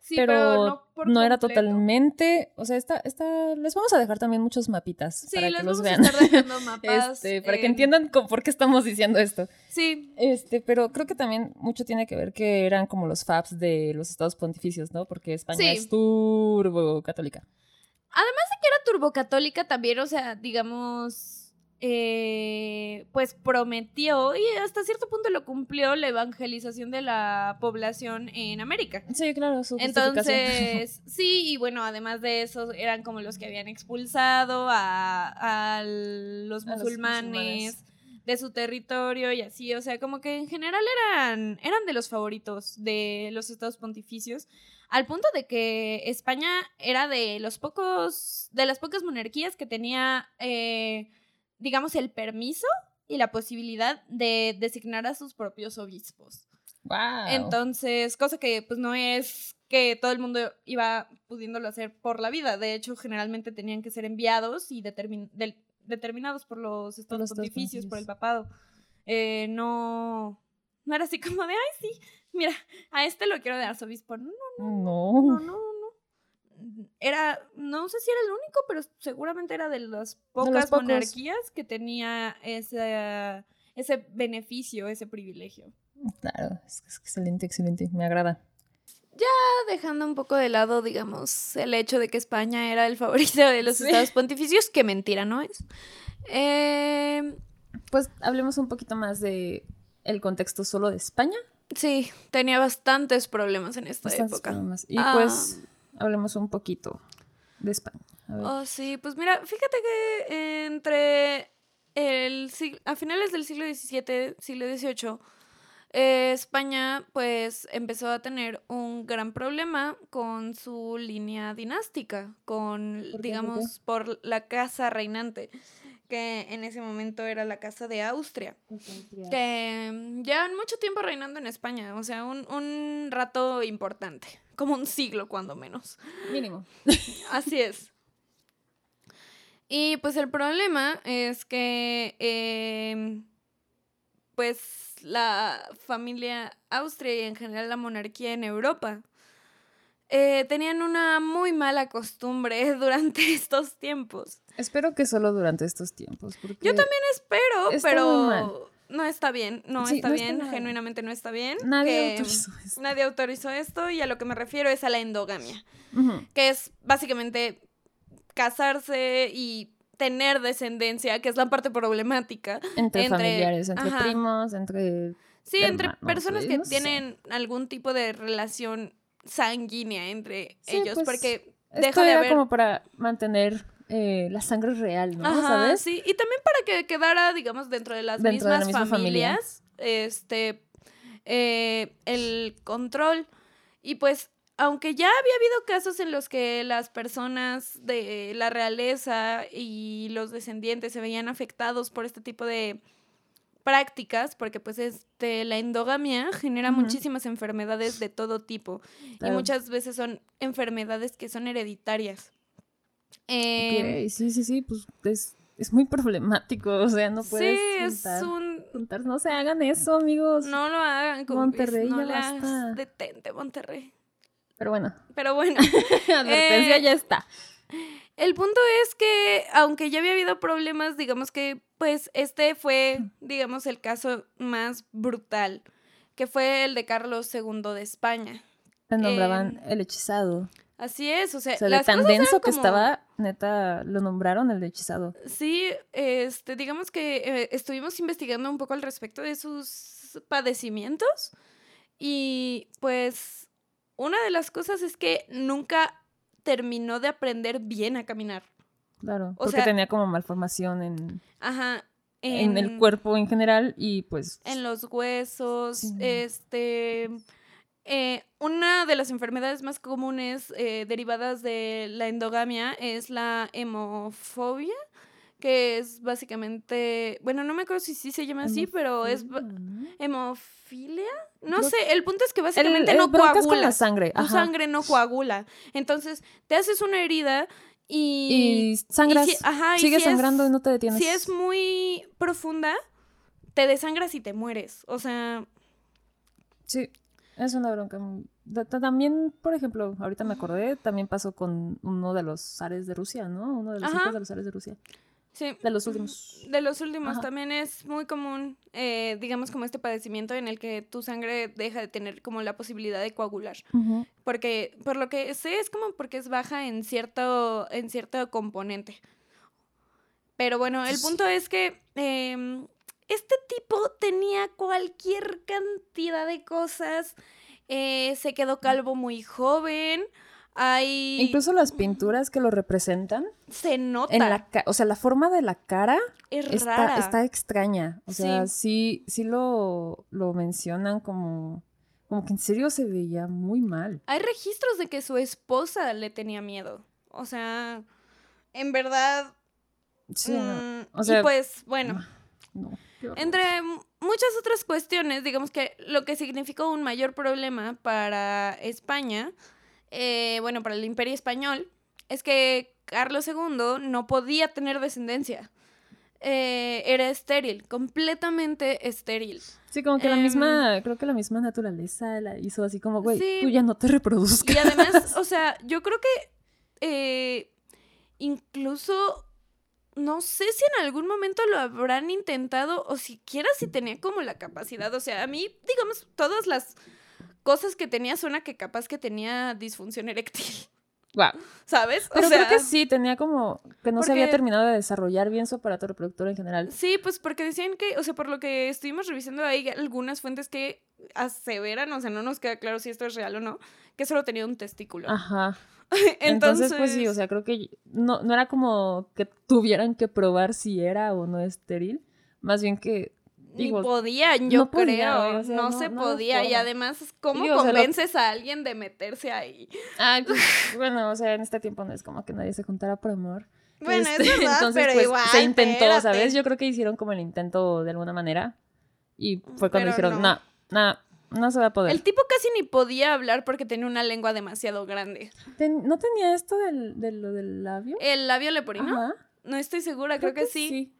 Sí, pero, no, por no era totalmente, o sea, esta, esta, les vamos a dejar también muchos mapitas Sí, para les que los vean. <laughs> mapas. Este, para que en- entiendan con- por qué estamos diciendo esto. Sí, Este, pero creo que también mucho tiene que ver que eran como los FABs de los estados pontificios, ¿no? Porque España Sí. es turbo católica. Era turbocatólica también, o sea, digamos, eh, pues prometió y hasta cierto punto lo cumplió la evangelización de la población en América. Sí, claro, su. Entonces, sí, y bueno, además de eso, eran como los que habían expulsado a, a los A los musulmanes musulmanes. De su territorio y así, o sea, como que en general eran, eran de los favoritos de los estados pontificios, al punto de que España era de los pocos, de las pocas monarquías que tenía, eh, digamos, el permiso y la posibilidad de designar a sus propios obispos. Wow. Entonces, cosa que pues no es que todo el mundo iba pudiéndolo hacer por la vida. De hecho, generalmente tenían que ser enviados y determin- determinados por los estados los estados pontificios, por el papado. Eh, no, no era así como de, ay, sí, mira, a este lo quiero de arzobispo. No, no. no, no, no. era, no sé si era el único, pero seguramente era de las pocas los monarquías que tenía ese, ese beneficio, ese privilegio. Claro, es, es excelente, excelente. Me agrada. Dejando un poco de lado, digamos, el hecho de que España era el favorito de los Sí. estados pontificios, que mentira no es. Eh, Pues hablemos un poquito más de el contexto solo de España. sí, tenía bastantes problemas en esta Bastantes época. problemas. Y Ah. pues hablemos un poquito de España. A ver. Oh, sí, pues mira, fíjate que entre el sig- a finales del siglo XVII, siglo XVIII, eh, España pues empezó a tener un gran problema con su línea dinástica, con, ¿Por qué? ¿Por digamos, por la casa reinante, que en ese momento era la casa de Austria, que mm, llevan mucho tiempo reinando en España, o sea, un, un rato importante, como un siglo cuando menos. Mínimo. <laughs> Así es. Y pues el problema es que em, pues la familia Austria y en general la monarquía en Europa eh, tenían una muy mala costumbre <laughs> durante estos tiempos. Espero que solo durante estos tiempos. Porque Yo también espero, Está pero muy mal. no está bien, no Sí, está no bien, genuinamente no está bien. Nadie autorizó esto. nadie autorizó esto y a lo que me refiero es a la endogamia que es básicamente casarse y tener descendencia, que es la parte problemática. Entre, Entre- familiares, entre ajá. primos, entre... Sí, entre Hermanos, personas que no sé. tienen algún tipo de relación sanguínea entre Sí, ellos, pues, porque Esto deja de era haber... como para mantener eh, la sangre real, ¿no? Ajá, ¿Sabes? sí, y también para que quedara, digamos, dentro de las Dentro de la mismas misma familia. familias, este, eh, el control. Y pues, aunque ya había habido casos en los que las personas de la realeza y los descendientes se veían afectados por este tipo de prácticas, porque pues este, la endogamia genera muchísimas enfermedades de todo tipo y muchas veces son enfermedades que son hereditarias. Em, sí, sí, sí, pues es, es muy problemático, o sea, no puedes sí, es un... juntar- no se hagan eso, amigos. No lo hagan, Monterrey, no ya basta. Detente, Monterrey. Pero bueno, Pero bueno, <laughs> advertencia Eh, ya está. el punto es que, aunque ya había habido problemas, digamos que, pues, este fue, digamos, el caso más brutal, que fue el de Carlos II de España. Le nombraban em, el hechizado. Así es, o sea, O sea, de tan cosas denso que como- estaba, neta, lo nombraron el hechizado. Sí, este, digamos que eh, estuvimos investigando un poco al respecto de sus padecimientos y pues una de las cosas es que nunca terminó de aprender bien a caminar. Claro, O porque sea- tenía como malformación en, Ajá. en el cuerpo en general y pues... En los huesos, Sí. este... eh, una de las enfermedades más comunes eh, derivadas de la endogamia es la hemofobia, que es básicamente, bueno, no me acuerdo si sí se llama así, pero es ¿no? hemofilia. No sé, el punto es que El, básicamente el no broncas con la coagula. sangre. Tu ajá. sangre no coagula. Entonces, te haces una herida y... Y sangras. si- ajá, y sigues si es- sangrando y no te detienes. Si es muy profunda, te desangras y te mueres. O sea, Sí, es una bronca. También, por ejemplo, ahorita me acordé, también pasó con uno de los zares de Rusia, ¿no? Uno de los hijos de los zares de Rusia. Sí. De los últimos. De los últimos Ajá. también es muy común, eh, digamos, como este padecimiento en el que tu sangre deja de tener como la posibilidad de coagular. Porque, por lo que sé, es como porque es baja en cierto, en cierto componente. Pero bueno, el punto es que em, este tipo tenía cualquier cantidad de cosas. eh, se quedó calvo muy joven. Hay. Incluso las pinturas que lo representan, se nota. en la o sea, la forma de la cara es está, rara. está extraña. O sea, sí, sí, lo, lo mencionan como, como que en serio se veía muy mal. Hay registros de que su esposa le tenía miedo. O sea, en verdad. Sí, no, mm, o sea, y pues, bueno. no. Entre muchas otras cuestiones, digamos que lo que significó un mayor problema para España, eh, bueno, para el imperio español, es que Carlos II no podía tener descendencia. Eh, era estéril, completamente estéril. Sí, como que la Em, misma, creo que la misma naturaleza la hizo así como, güey, sí. tú ya no te <laughs> reproduzcas. Y además, o sea, yo creo que eh, incluso no sé si en algún momento lo habrán intentado o siquiera si tenía como la capacidad. O sea, a mí, digamos, todas las cosas que tenía suena que capaz que tenía disfunción eréctil. Wow. ¿Sabes? Pero creo que sí, tenía como que no se había terminado de desarrollar bien su aparato reproductor en general. Sí, pues porque decían que, o sea, por lo que estuvimos revisando hay algunas fuentes que aseveran, o sea, no nos queda claro si esto es real o no, que solo tenía un testículo. Ajá. <laughs> Entonces, pues sí, o sea, creo que no, no era como que tuvieran que probar si era o no estéril, más bien que ni podían, yo creo. no, se podía. y además, ¿cómo convences a alguien de meterse ahí? Pues, bueno, o sea, en este tiempo no es como que nadie se juntara por amor. Bueno, es este, <laughs> verdad, entonces, pero pues, igual, se intentó, ¿sabes? Yo creo que hicieron como el intento de alguna manera. Y fue cuando dijeron, no, no, no se va a poder. El tipo casi ni podía hablar porque tenía una lengua demasiado grande. ¿No tenía esto del, de lo del labio? ¿El labio leporino? No estoy segura, creo, que, sí.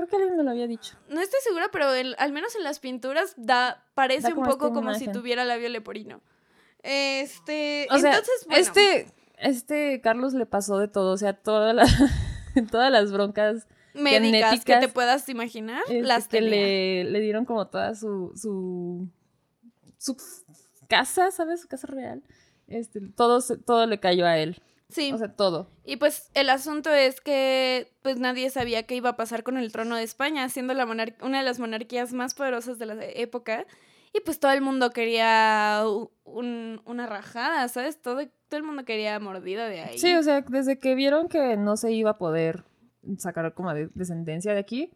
Creo que alguien me lo había dicho. No estoy segura, pero al menos en las pinturas da, parece un poco como si tuviera labio leporino. Este. entonces, Este, este Carlos le pasó de todo. O sea, todas las, <laughs> todas las broncas médicas que te puedas imaginar. Este, las que le, le, dieron como toda su, su. su casa, ¿sabes? Su casa real. Este, todo, todo le cayó a él. Sí. O sea, todo. Y pues el asunto es que pues nadie sabía qué iba a pasar con el trono de España, siendo la una de las monarquías más poderosas de la época. Y pues todo el mundo quería una rajada, ¿sabes? Todo, todo el mundo quería mordida de ahí. Sí, o sea, desde que vieron que no se iba a poder sacar como descendencia de aquí,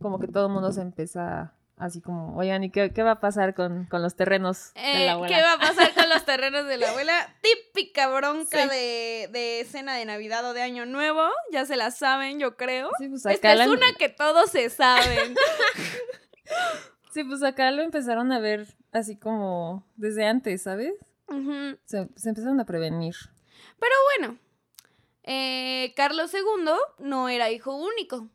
como que todo el mundo se empieza Así como, oigan, ¿y qué, va a pasar con, los terrenos de la eh, abuela? ¿Qué va a pasar con los terrenos de la abuela? <laughs> Típica bronca de, de cena de Navidad o de Año Nuevo. Ya se la saben, yo creo. Sí, pues Esta es una que todos se saben. <laughs> sí, pues acá lo empezaron a ver así como desde antes, ¿sabes? se, empezaron a prevenir. Pero bueno, eh, Carlos II no era hijo único.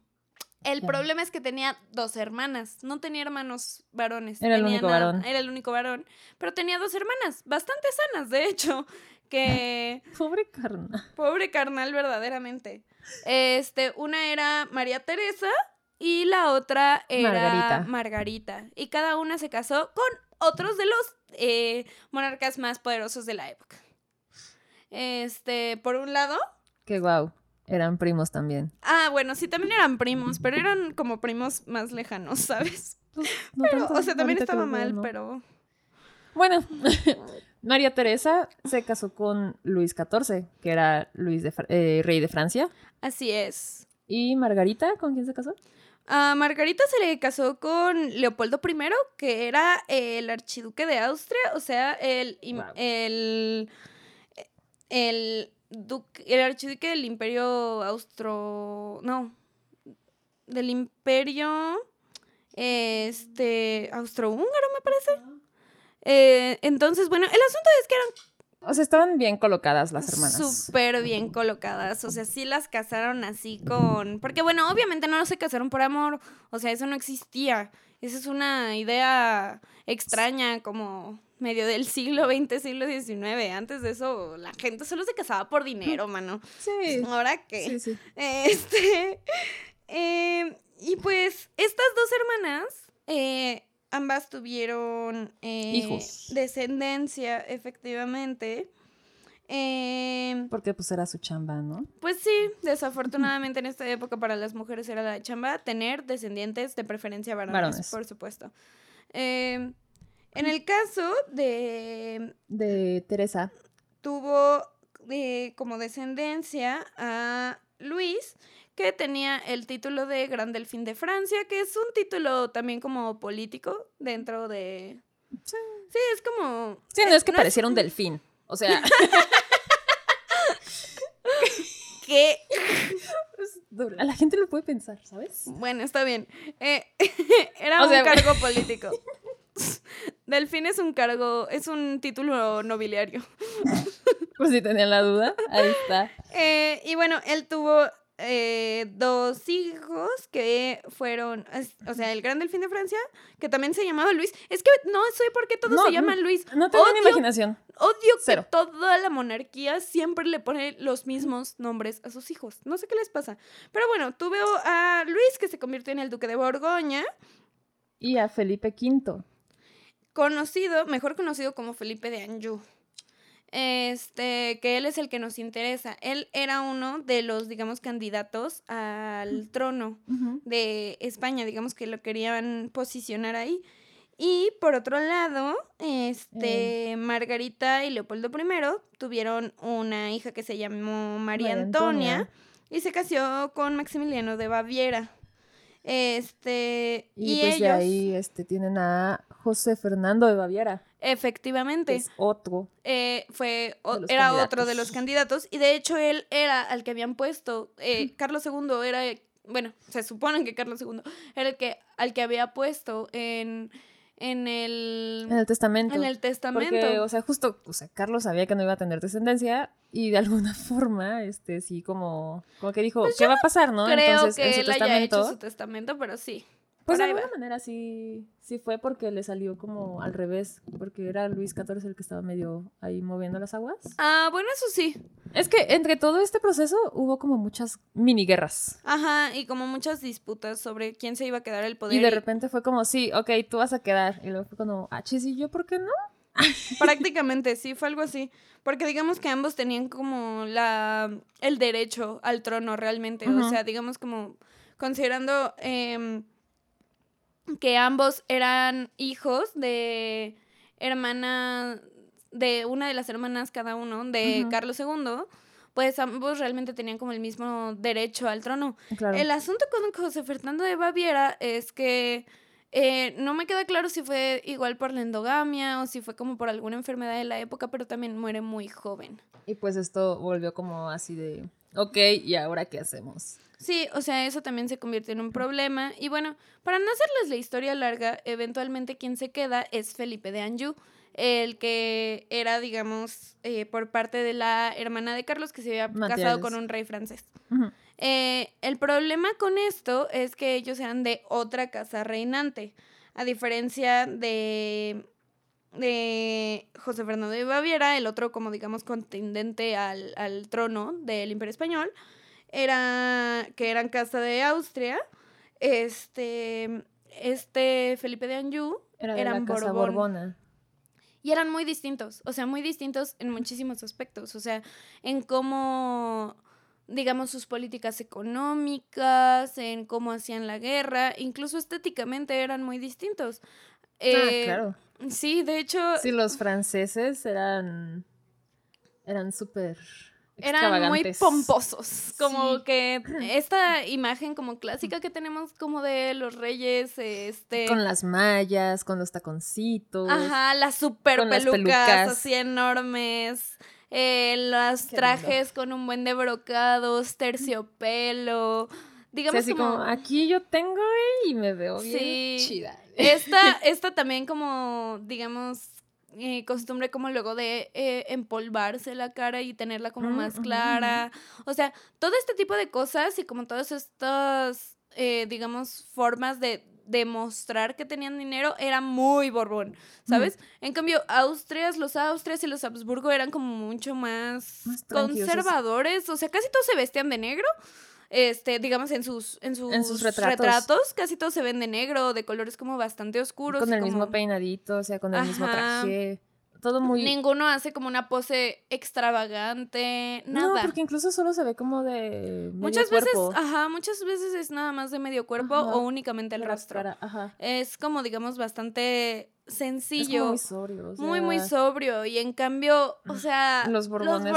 El problema es que tenía dos hermanas, no tenía hermanos varones. Era el único varón. Era el único varón, pero tenía dos hermanas, bastante sanas, de hecho, <laughs> que... Pobre carnal. Pobre carnal, verdaderamente. Este, una era María Teresa y la otra era Margarita. Margarita. Y cada una se casó con otros de los eh, monarcas más poderosos de la época. Este, por un lado... Qué guau. Eran primos también. Ah, bueno, sí, también eran primos, pero eran como primos más lejanos, ¿sabes? Pues, pero, o sea, también estaba mal, pero... Bueno, <laughs> María Teresa se casó con Luis XIV, que era Luis de, eh, rey de Francia. Así es. ¿Y Margarita? ¿Con quién se casó? A Margarita se le casó con Leopoldo I, que era el archiduque de Austria, o sea, el, el, el el archiduque del imperio austro... No, del imperio este austrohúngaro me parece. Eh, entonces, bueno, el asunto es que eran... O sea, estaban bien colocadas las hermanas. Súper bien colocadas. O sea, sí las casaron así con... Porque bueno, obviamente no se casaron por amor. O sea, eso no existía. Esa es una idea extraña como medio del siglo XX, siglo XIX. Antes de eso, la gente solo se casaba por dinero, mano. Sí. ¿Ahora qué? Sí, sí. Este. <laughs> Em, y pues, estas dos hermanas, eh, ambas tuvieron eh, hijos. Descendencia, efectivamente. Eh, Porque pues era su chamba, ¿no? Pues sí, desafortunadamente en esta época para las mujeres era la chamba tener descendientes de preferencia varones, varones. por supuesto. Eh, en el caso de... De Teresa. Tuvo eh, como descendencia a Luis, que tenía el título de Gran Delfín de Francia, que es un título también como político dentro de... Sí, sí es como... Sí, no es que pareciera un delfín. O sea... <laughs> ¿Qué? A la gente lo puede pensar, ¿sabes? Bueno, está bien. Eh, <laughs> era un cargo político. <laughs> Delfín es un cargo, es un título nobiliario. <laughs> Por si tenían la duda, ahí está. Eh, y bueno, él tuvo eh, dos hijos que fueron, o sea, el gran delfín de Francia, que también se llamaba Luis. Es que no sé por qué todos se llaman Luis. No tengo ni imaginación. Odio que toda la monarquía siempre le pone los mismos nombres a sus hijos. No sé qué les pasa. Pero bueno, tú veo a Luis que se convirtió en el duque de Borgoña. Y a Felipe V. Conocido, mejor conocido como Felipe de Anjou este, que él es el que nos interesa. Él era uno de los, digamos, candidatos al trono de España, digamos que lo querían posicionar ahí. Y por otro lado, este, eh. Margarita y Leopoldo I tuvieron una hija que se llamó María, Antonia, y se casó con Maximiliano de Baviera. Este, y, pues ellos... ahí este, tienen a José Fernando de Baviera. Efectivamente. es otro. Eh, fue, era otro de los candidatos. Y de hecho, él era al que habían puesto. Eh, Carlos II era. Bueno, se supone que Carlos II era el que, al que había puesto en en el... En el testamento. En el testamento. Porque, o sea, justo, o sea, Carlos sabía que no iba a tener descendencia y de alguna <laughs> forma, este, sí, como, como que dijo, pues ¿qué va a pasar, no? Creo Entonces, que en su él testamento, haya hecho su testamento, pero sí. Pues de alguna manera sí, sí fue porque le salió como al revés, porque era Luis XIV el que estaba medio ahí moviendo las aguas. Ah, bueno, eso sí. Es que entre todo este proceso hubo como muchas mini guerras. Ajá, y como muchas disputas sobre quién se iba a quedar el poder. Y de repente fue como, sí, ok, tú vas a quedar. Y luego fue como, ah, chis, ¿y yo por qué no? <laughs> Prácticamente, sí, fue algo así. Porque digamos que ambos tenían como la el derecho al trono realmente. O sea, digamos como considerando... Eh, que ambos eran hijos de hermana, de una de las hermanas cada uno, de Carlos II, pues ambos realmente tenían como el mismo derecho al trono. El asunto con José Fernando de Baviera es que eh, no me queda claro si fue igual por la endogamia o si fue como por alguna enfermedad de la época, pero también muere muy joven. Y pues esto volvió como así de, ok, ¿y ahora qué hacemos? Sí, o sea, eso también se convierte en un problema. Y bueno, para no hacerles la historia larga, eventualmente quien se queda es Felipe de Anjou, el que era, digamos, eh, por parte de la hermana de Carlos que se había casado con un rey francés. Eh, el problema con esto es que ellos eran de otra casa reinante, a diferencia de de José Fernando de Baviera, el otro como digamos contendente al, al trono del Imperio Español, era, que eran casa de Austria, este, este Felipe de Anjou era eran casa Borbona. Y eran muy distintos, o sea, muy distintos en muchísimos aspectos, o sea, en cómo, digamos, sus políticas económicas, en cómo hacían la guerra, incluso estéticamente eran muy distintos. ah, eh, claro. Sí, de hecho... Sí, los franceses eran, eran súper eran muy pomposos, como que esta imagen como clásica que tenemos como de los reyes, este... Con las mallas, con los taconcitos. Ajá, las super pelucas, así enormes, eh, los trajes con un buen de brocados, terciopelo, digamos así como... aquí yo tengo y me veo bien chida. Esta, <laughs> esta también como, digamos, eh, costumbre como luego de eh, empolvarse la cara y tenerla como más clara. O sea, todo este tipo de cosas y como todas estas, eh, digamos, formas de demostrar que tenían dinero era muy borbón, ¿sabes? En cambio, Austrias, los Austrias y los Habsburgo eran como mucho más, conservadores, o sea, casi todos se vestían de negro este, digamos, en sus, en sus, retratos. casi todos se ven de negro, de colores como bastante oscuros. Con el mismo peinadito, o sea, con el mismo traje. Todo muy... Ninguno hace como una pose extravagante, nada. No, porque incluso solo se ve como de medio Muchas veces, ajá, muchas veces es nada más de medio cuerpo o únicamente el rostro. Ajá. Es como, digamos, bastante sencillo. muy sobrio. Muy, muy sobrio. Y en cambio, o sea, los borbones,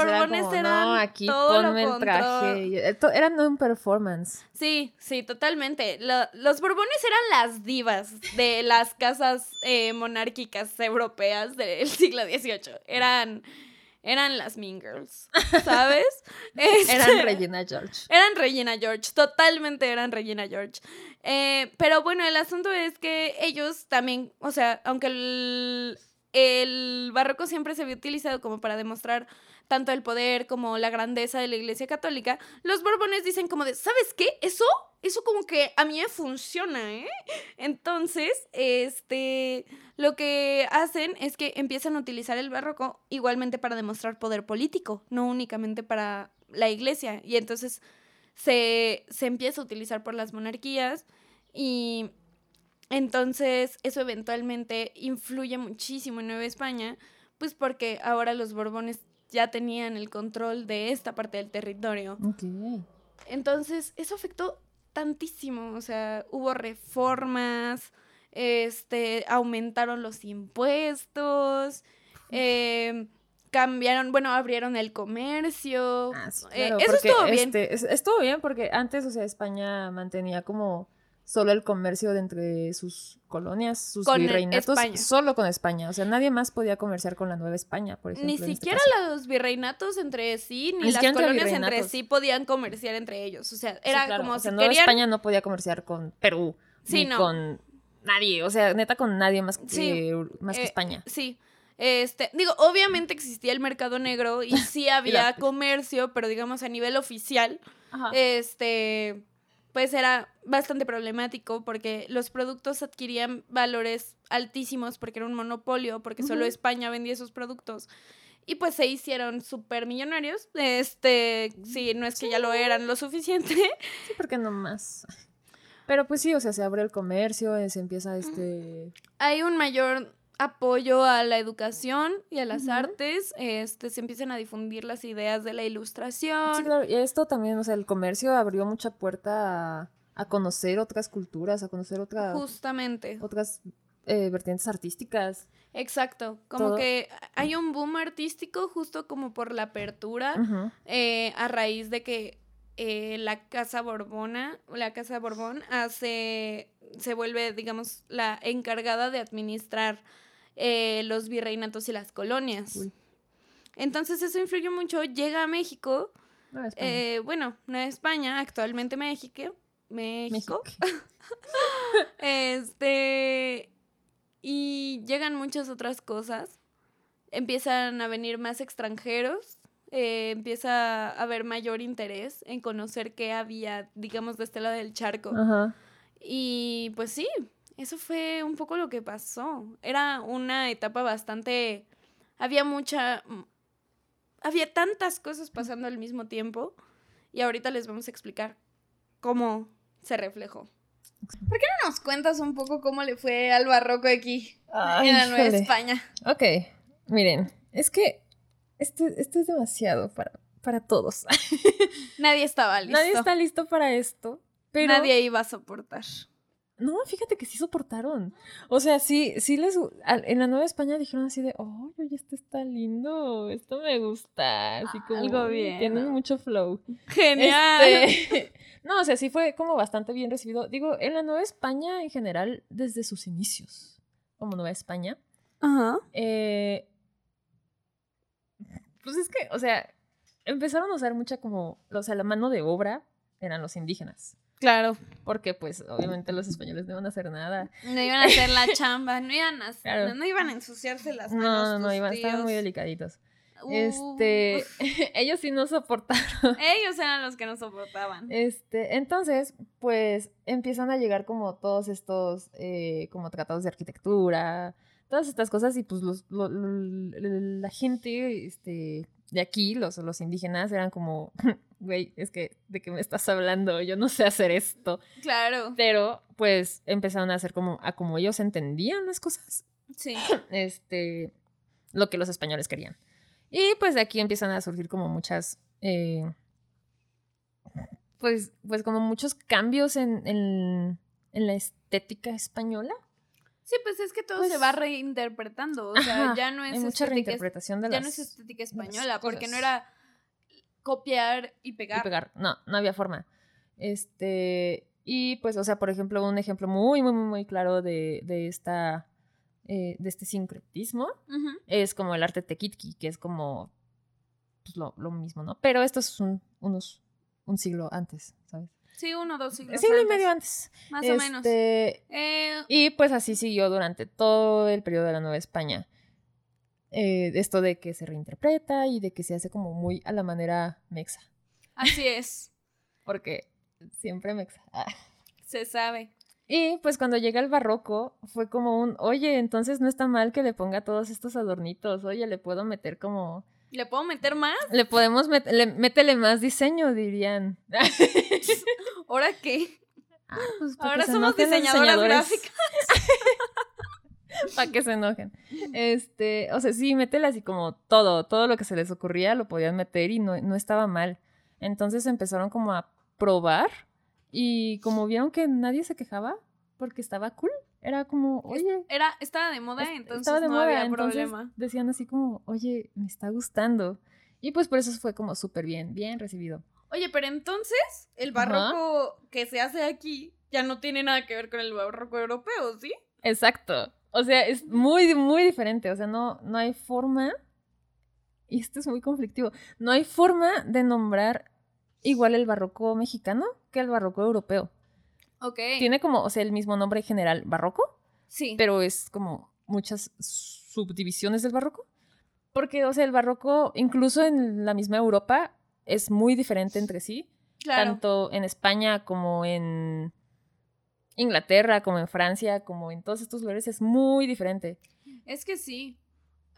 eran, no, aquí ponme el traje. Eran un performance. Sí, sí, totalmente. los borbones eran las divas de las casas eh, monárquicas europeas del <laughs> siglo XVIII. Eran eran las Mean Girls, <laughs> ¿sabes? eran este, Regina George. Eran Regina George, totalmente eran Regina George. Eh, pero bueno, el asunto es que ellos también, o sea, aunque el, el barroco siempre se había utilizado como para demostrar tanto el poder como la grandeza de la Iglesia Católica, los Borbones dicen como de, ¿sabes qué? Eso, eso como que a mí me funciona, ¿eh? Entonces, este, lo que hacen es que empiezan a utilizar el barroco igualmente para demostrar poder político, no únicamente para la Iglesia. Y entonces se, se empieza a utilizar por las monarquías y entonces eso eventualmente influye muchísimo en Nueva España, pues porque ahora los Borbones ya tenían el control de esta parte del territorio. Entonces eso afectó tantísimo, o sea, hubo reformas, este, aumentaron los impuestos, eh, cambiaron, bueno, abrieron el comercio. Ah, eh, eso estuvo bien. Este, estuvo bien porque antes, o sea, España mantenía como solo el comercio de entre sus colonias, sus virreinatos, solo con España. O sea, nadie más podía comerciar con la Nueva España, por ejemplo. Ni este siquiera los virreinatos entre sí, ni, las colonias entre sí podían comerciar entre ellos. O sea, era como o sea, Nueva España no podía comerciar con Perú, ni con nadie. O sea, neta con nadie más que, más que eh, España. Sí. Este, digo, obviamente existía el mercado negro y sí <laughs> había comercio, pero digamos a nivel oficial, este, pues era bastante problemático porque los productos adquirían valores altísimos porque era un monopolio, porque solo España vendía esos productos. Y pues se hicieron súper millonarios. Este, sí, no es que ya lo eran lo suficiente. <laughs> Sí, porque no más. Pero pues sí, o sea, se abre el comercio, se empieza este... Hay un mayor apoyo a la educación y a las artes, este, se empiezan a difundir las ideas de la ilustración. Sí, claro, y esto también, o sea, el comercio abrió mucha puerta a, conocer otras culturas, a conocer otras... Justamente. Otras eh, vertientes artísticas. Exacto, como que hay un boom artístico justo como por la apertura, eh, a raíz de que eh, la Casa Borbona, la Casa Borbón hace, se vuelve, digamos, la encargada de administrar eh, los virreinatos y las colonias. Entonces eso influyó mucho, llega a México, eh, bueno, Nueva España, actualmente México, México, <laughs> este, y llegan muchas otras cosas, empiezan a venir más extranjeros, eh, empieza a haber mayor interés en conocer qué había, digamos, de este lado del charco. Y pues sí, eso fue un poco lo que pasó. Era una etapa bastante... Había mucha... Mm, había tantas cosas pasando al mismo tiempo y ahorita les vamos a explicar cómo se reflejó. ¿Por qué no nos cuentas un poco cómo le fue al barroco aquí en la Nueva España? Ok, miren, es que esto, esto es demasiado para, para todos. <laughs> Nadie estaba listo. Nadie está listo para esto. Pero... Nadie iba a soportar. No, fíjate que sí soportaron. O sea, sí, sí les. En la Nueva España dijeron así de, oh, oye, esto está lindo, esto me gusta. Así como. Algo bien. Tienen mucho flow. Genial. Este, <laughs> no, o sea, sí fue como bastante bien recibido. Digo, en la Nueva España en general, desde sus inicios, como Nueva España. Ajá. Eh, pues es que, o sea, empezaron a usar mucha como. O sea, la mano de obra eran los indígenas. Claro. Porque pues obviamente los españoles no iban a hacer nada. No iban a hacer la chamba, no iban a, no, iban a ensuciarse las manos. No, no, iban, estaban muy delicaditos. Este, <laughs> ellos sí no soportaron. Ellos eran los que no soportaban. Este, entonces, pues empiezan a llegar como todos estos, eh, como tratados de arquitectura, todas estas cosas y pues los, la gente, este, de aquí, los, los indígenas, eran como, <laughs> güey, es que, ¿de qué me estás hablando? Yo no sé hacer esto. Claro. Pero, pues, empezaron a hacer como, a como ellos entendían las cosas. Sí. <clears throat> Este, lo que los españoles querían. Y, pues, de aquí empiezan a surgir como muchas, eh, pues, pues, como muchos cambios en, en, la estética española. Sí, pues es que todo se va pues reinterpretando. O sea, ya no es. Hay mucha reinterpretación de Ya no es estética española, porque no era copiar y pegar. Y pegar. No, no había forma. Este. Y pues, o sea, por ejemplo, un ejemplo muy, muy, muy, muy claro de, de esta. Eh, de este sincretismo es como el arte tequitqui, que es como pues, lo, lo, mismo, ¿no? Pero esto es un, unos, un siglo antes. Sí, uno o dos siglos. Siglo y medio antes. Más o menos. Este, eh, y pues así siguió durante todo el periodo de la Nueva España. eh, esto de que se reinterpreta y de que se hace como muy a la manera mexa. Así es. <laughs> Porque siempre mexa. Ah. Se sabe. Y pues cuando llega el barroco fue como un, oye, entonces no está mal que le ponga todos estos adornitos, oye, le puedo meter como... ¿Le puedo meter más? Le podemos meter, métele más diseño, dirían. <laughs> ¿Ahora qué? Ah, pues, Ahora somos diseñadoras diseñadores. gráficas. <laughs> Para que se enojen. Este, o sea, sí, métele así como todo, todo lo que se les ocurría lo podían meter y no, no estaba mal. Entonces empezaron como a probar y como vieron que nadie se quejaba porque estaba cool, era como, oye, Era, estaba de moda, es- entonces estaba de no moda, había entonces problema. decían así como, oye, me está gustando. Y pues por eso fue como súper bien, bien recibido. Oye, pero entonces el Ajá. barroco que se hace aquí ya no tiene nada que ver con el barroco europeo, ¿sí? Exacto. O sea, es muy, muy diferente. O sea, no, no hay forma. Y esto es muy conflictivo. No hay forma de nombrar igual el barroco mexicano que el barroco europeo. Ok. Tiene como, o sea, el mismo nombre general, barroco, Sí. pero es como muchas subdivisiones del barroco. Porque, o sea, el barroco, incluso en la misma Europa, es muy diferente entre sí. claro. Tanto en España como en Inglaterra, como en Francia, como en todos estos lugares, es muy diferente. Es que sí.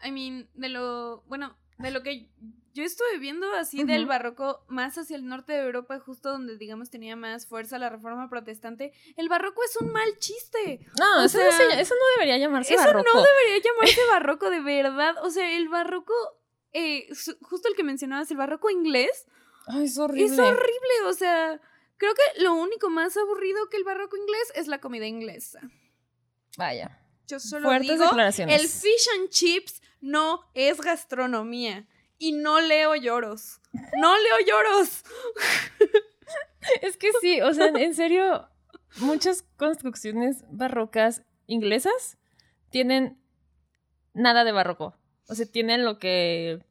I mean, de lo. Bueno, de lo que yo estuve viendo así del barroco más hacia el norte de Europa, justo donde, digamos, tenía más fuerza la reforma protestante, el barroco es un mal chiste. No, O eso, no sea, se- eso no debería llamarse Eso barroco. no debería llamarse <laughs> barroco de verdad. O sea, el barroco. eh, justo el que mencionabas, el barroco inglés, Ay, es horrible. es horrible. O sea, creo que lo único más aburrido que el barroco inglés es la comida inglesa. Vaya. Yo solo Fuertes digo, declaraciones. el fish and chips no es gastronomía. Y no leo lloros. No leo lloros. Es que sí, o sea, en serio, muchas construcciones barrocas inglesas tienen nada de barroco. O sea, tienen lo que...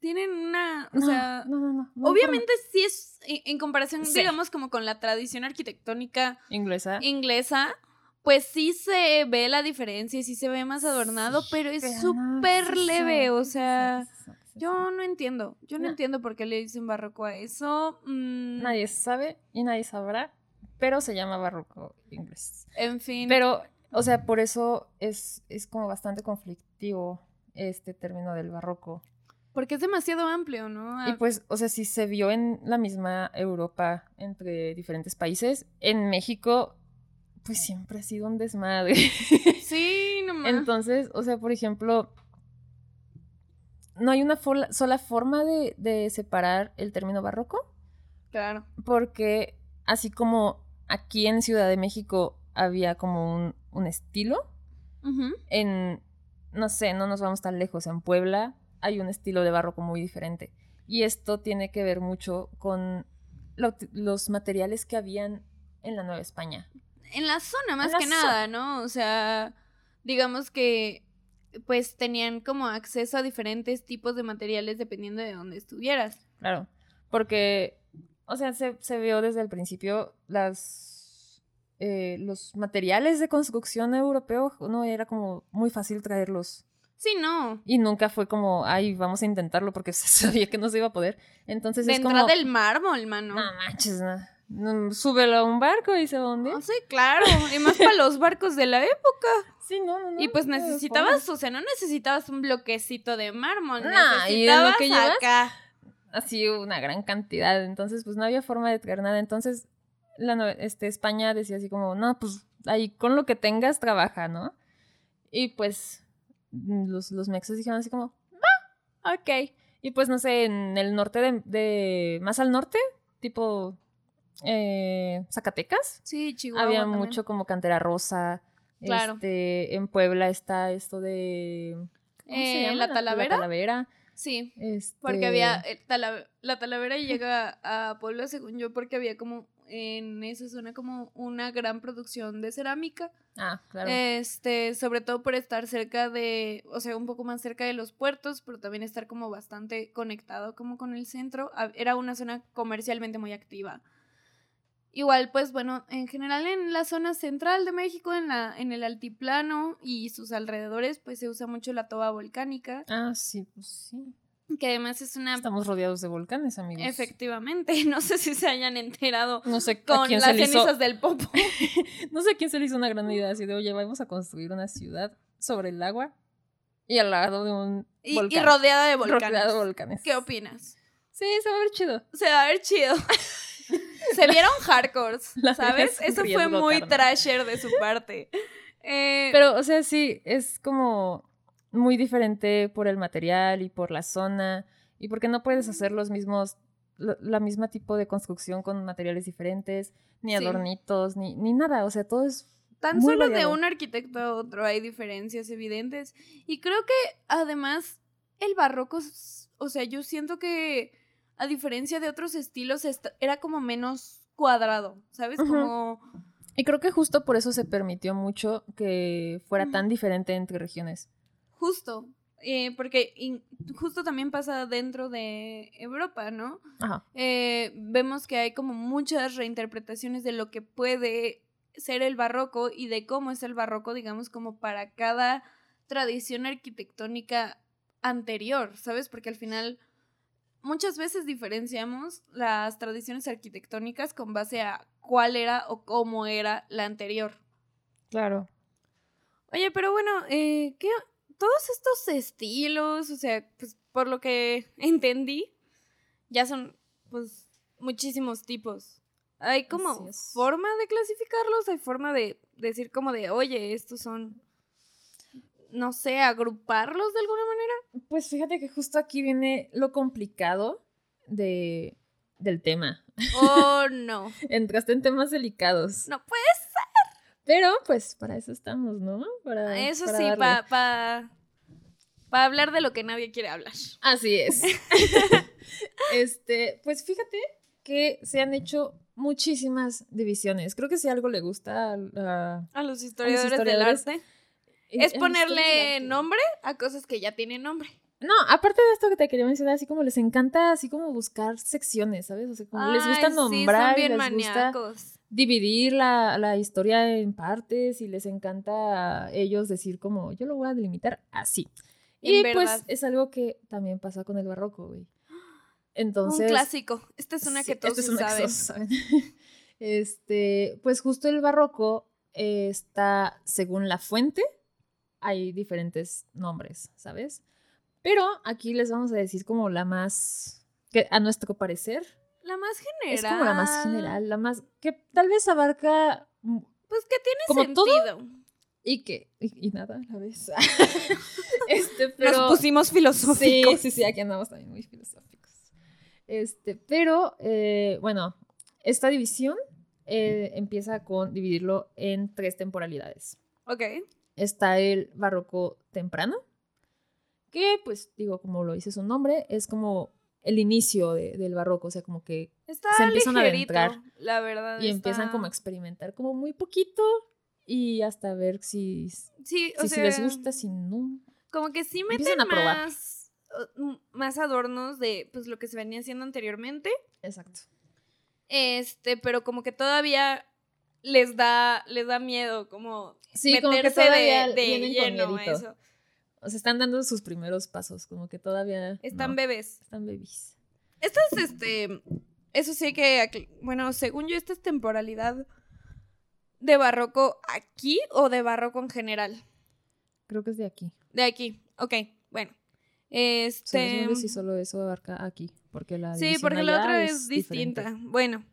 Tienen una. O No, sea. no, no, Obviamente sí es en en comparación, Sí. digamos, como con la tradición arquitectónica. Inglesa. inglesa, pues sí se ve la diferencia, sí se ve más adornado, Sí, pero es súper leve, o ¿Qué es sea, yo no entiendo, yo no, No. entiendo por qué le dicen barroco a eso. mm, Nadie sabe y nadie sabrá, pero se llama barroco inglés. En fin, Pero, o sea, por eso es, es como bastante conflictivo este término del barroco. porque es demasiado amplio, ¿no? Y pues, o sea, si se vio en la misma Europa entre diferentes países, en México, pues siempre ha sido un desmadre. <laughs> sí, nomás. Entonces, o sea, por ejemplo, no hay una sola forma de, de separar el término barroco, claro. porque así como aquí en Ciudad de México había como un, un estilo, en, no sé, no nos vamos tan lejos, en Puebla hay un estilo de barroco muy diferente. Y esto tiene que ver mucho con lo- los materiales que habían en la Nueva España. En la zona, más la que nada, ¿no? O sea, digamos que pues tenían como acceso a diferentes tipos de materiales dependiendo de dónde estuvieras. Claro, porque, o sea, se, se vio desde el principio las, eh, los materiales de construcción europeo, no era como muy fácil traerlos. Sí, no. Y nunca fue como, ay, vamos a intentarlo porque <laughs> se sabía que no se iba a poder. Entonces es como... entrada el mármol, mano. No manches, no. No, súbelo a un barco y se va a hundir. No, sí, claro. Y más para los barcos de la época. Sí, no, no, no. Y pues no, necesitabas, o sea, no necesitabas un bloquecito de mármol. Nah, ¿y de lo necesitabas que llevas? acá. Así una gran cantidad. Entonces, pues no había forma de traer nada. Entonces, la, este, España decía así como, no, pues ahí con lo que tengas trabaja, ¿no? Y pues mm, los, los mexas dijeron así como, va, ok. Y pues no sé, en el norte de, de- más al norte, tipo eh, Zacatecas, Sí, Chihuahua. había también. mucho como cantera rosa. Claro. Este, en Puebla está esto de... ¿Cómo se Eh, llama? ¿la Talavera? La Talavera. Sí. Este, Porque había. eh, tala- la Talavera llega a Puebla, según yo, porque había como en esa zona como una gran producción de cerámica. Ah, claro. Este, sobre todo por estar cerca de, o sea, un poco más cerca de los puertos, pero también estar como bastante conectado como con el centro. Era una zona comercialmente muy activa. Igual, pues bueno, en general en la zona central de México, en, la, en el altiplano y sus alrededores, pues se usa mucho la toba volcánica. Ah, sí, pues sí. Que además es una... Estamos rodeados de volcanes, amigos. Efectivamente, <laughs> no sé si se hayan enterado no sé con las hizo- cenizas del popo. <laughs> No sé a quién se le hizo una gran idea así de, oye, vamos a construir una ciudad sobre el agua y al lado de un Y, rodeada de volcanes. Rodeado de volcanes. ¿Qué opinas? Sí, se va a ver chido. Se va a ver chido. <laughs> <laughs> Se vieron hardcores, <laughs> ¿sabes? Eso fue muy trasher de su parte. Eh, Pero, o sea, sí, es como muy diferente por el material y por la zona y porque no puedes hacer los mismos, la, misma tipo de construcción con materiales diferentes, ni Sí. adornitos, ni, ni nada. O sea, todo es Tan muy solo de un arquitecto a otro hay diferencias evidentes. Y creo que además el barroco, o sea, yo siento que a diferencia de otros estilos era como menos cuadrado, ¿sabes? Como Y creo que justo por eso se permitió mucho que fuera tan diferente entre regiones. justo, eh, porque justo también pasa dentro de Europa, ¿no? Ajá. eh, vemos que hay como muchas reinterpretaciones de lo que puede ser el barroco y de cómo es el barroco, digamos, como para cada tradición arquitectónica anterior, ¿sabes? Porque al final muchas veces diferenciamos las tradiciones arquitectónicas con base a cuál era o cómo era la anterior. Claro. Oye, pero bueno, eh, ¿qué? Todos estos estilos, o sea, pues por lo que <laughs> entendí, ya son pues muchísimos tipos. Hay como forma de clasificarlos, hay forma de decir como de, oye, estos son, no sé, agruparlos de alguna manera. Pues fíjate que justo aquí viene lo complicado de, del tema. Oh, <laughs> no. Entraste en temas delicados. No puede Pero pues para eso estamos, ¿no? Para, Eso para sí, para pa, pa hablar de lo que nadie quiere hablar. Así es. <laughs> <laughs> este, pues fíjate que se han hecho muchísimas divisiones. Creo que si algo le gusta a, a- A los historiadores, historiadores, del arte. Es ponerle nombre a cosas que ya tienen nombre. No, aparte de esto que te quería mencionar, así como les encanta así como buscar secciones, ¿sabes? O sea, como les gusta sí, nombrar son y bien les gusta maníacos. dividir la, la historia en partes y les encanta a ellos decir como yo lo voy a delimitar así. En Y verdad. pues es algo que también pasa con el barroco, güey. Entonces, un clásico. Esta es una Sí, que todos esta es una que saben. todos saben. <laughs> este, pues justo el barroco eh, está, según la fuente, hay diferentes nombres, ¿sabes? Pero aquí les vamos a decir como la más, que a nuestro parecer, La más general. es como la más general, la más, que tal vez abarca Pues que tiene Como todo, sentido. y que, y, y nada a la vez. <laughs> este, pero... Nos pusimos Sí, filosóficos. sí, sí, aquí andamos también muy filosóficos. Este, pero, eh, bueno, esta división eh, empieza con dividirlo en tres temporalidades. Ok. Está el barroco temprano, que, pues, digo, como lo dice su nombre, es como el inicio de- del barroco, o sea, como que Está Se empiezan a adentrar. La verdad. y empiezan como a experimentar como muy poquito y hasta ver si, si, Sí, o si sea, les gusta, si no. Como que sí meten a probar. más, uh, más adornos de pues lo que se venía haciendo anteriormente. Exacto. Este, pero como que todavía les da, les da miedo como Sí, como que meterse de, lleno a eso. O sea, están dando sus primeros pasos, como que todavía. Están no, bebés. Están babies. Esto es este. Eso sí que. Bueno, según yo, esta es temporalidad de barroco aquí o de barroco en general. Creo que es de aquí. De aquí. Ok, bueno. O sea, Este. no sé si solo eso abarca aquí, porque la sí, porque la otra es, distinta. Bueno,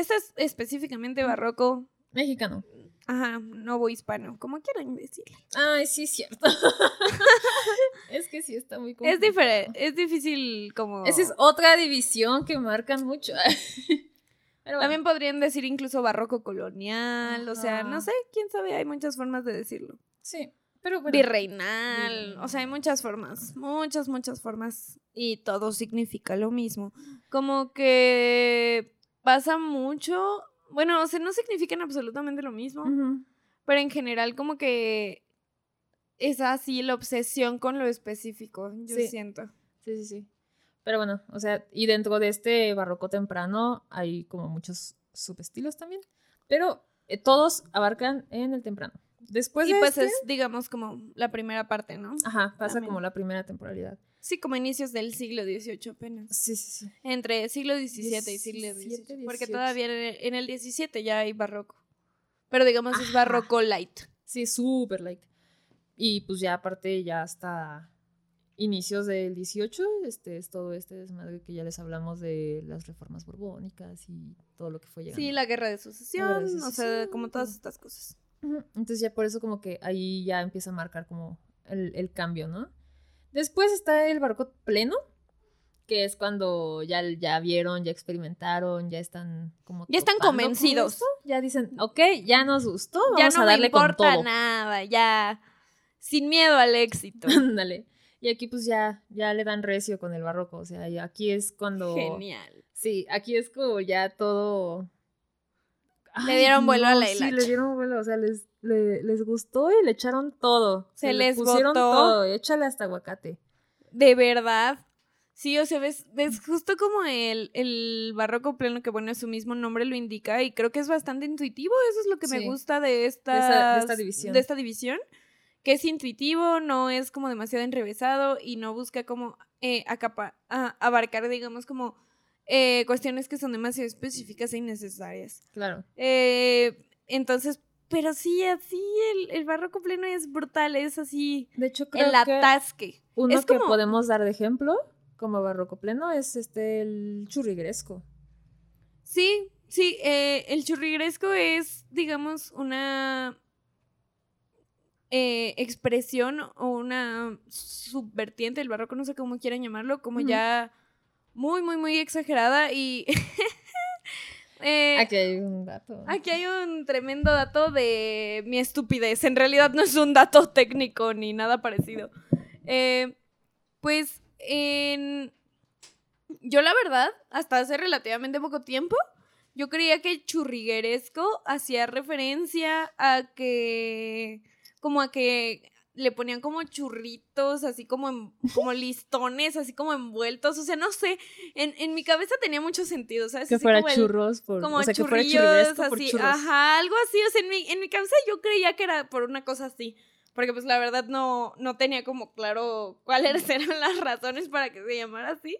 esta es específicamente barroco. Mexicano. Ajá, novo hispano, como quieran decirle. Ay, sí, es cierto. <laughs> es que sí está muy Es complicado. diferente, es difícil como. Esa es otra división que marcan mucho. <laughs> Pero bueno, También podrían decir incluso barroco colonial, o sea, no sé, quién sabe, hay muchas formas de decirlo. sí. Pero bueno. Virreinal, o sea, hay muchas formas, muchas, muchas formas y todo significa lo mismo. Como que pasa mucho, bueno, o sea, no significan absolutamente lo mismo, pero en general como que es así la obsesión con lo específico, yo Sí. siento. Sí, sí, sí. Pero bueno, o sea, y dentro de este barroco temprano hay como muchos subestilos también. Pero eh, todos abarcan en el temprano. Después y de pues este- es, digamos, como la primera parte, ¿no? Ajá, pasa también. como la primera temporalidad. Sí, como inicios del siglo XVIII apenas. Sí, sí, sí. Entre siglo XVII y siglo 17, XVIII. Porque 18. todavía en el, 17 ya hay barroco. Pero digamos es Ajá. barroco light. Sí, súper light. Y pues ya aparte, ya hasta inicios del 18, este es todo este desmadre que ya les hablamos de las reformas borbónicas y todo lo que fue llegando. Sí, la guerra de sucesión, La guerra de o sea, como todas estas cosas. Entonces ya por eso como que ahí ya empieza a marcar como el, el cambio, ¿no? Después está el barroco pleno, que es cuando ya, ya vieron, ya experimentaron, ya están como... Ya están con convencidos. Ya dicen, ok, ya nos gustó, vamos ya no a darle me importa con todo. nada, ya sin miedo al éxito. <laughs> Ándale. Y aquí pues ya, ya le dan recio con el barroco, o sea, aquí es cuando... Genial. Sí, aquí es como ya todo... Le dieron vuelo a la Sí, le hilacha. dieron vuelo, o sea, les, le- les gustó y le echaron todo. Se le les pusieron botó. todo, échale hasta aguacate. De verdad. Sí, o sea, ves, ves justo como el, el barroco pleno, que bueno, su mismo nombre lo indica, y creo que es bastante intuitivo, eso es lo que me gusta de esta, De esa- de esta división. de esta división, que es intuitivo, no es como demasiado enrevesado y no busca como eh, acapa- a- abarcar, digamos, como eh, cuestiones que son demasiado específicas e innecesarias. Claro. Eh, entonces, pero sí, así el, el barroco pleno es brutal, es así De hecho, creo el que atasque. uno es que como- podemos dar de ejemplo como barroco pleno es este el churrigueresco. Sí, sí, eh, el churrigueresco es, digamos, una eh, expresión o una subvertiente del barroco, no sé cómo quieran llamarlo, como ya muy, muy, muy exagerada y... <laughs> eh, Aquí hay un dato. Aquí hay un tremendo dato de mi estupidez. En realidad no es un dato técnico ni nada parecido. Eh, pues en... Yo la verdad, hasta hace relativamente poco tiempo, yo creía que churrigueresco hacía referencia a que... como a que le ponían como churritos, así como, en- como listones, así como envueltos. O sea, no sé, en, en mi cabeza tenía mucho sentido, ¿sabes? que Así fuera como el- churros por como o sea, que fuera churrillos, por así, churros. ajá, algo así, o sea, en mi, en mi cabeza yo creía que era por una cosa así, porque pues la verdad no, no tenía como claro cuáles <laughs> eran las razones para que se llamara así,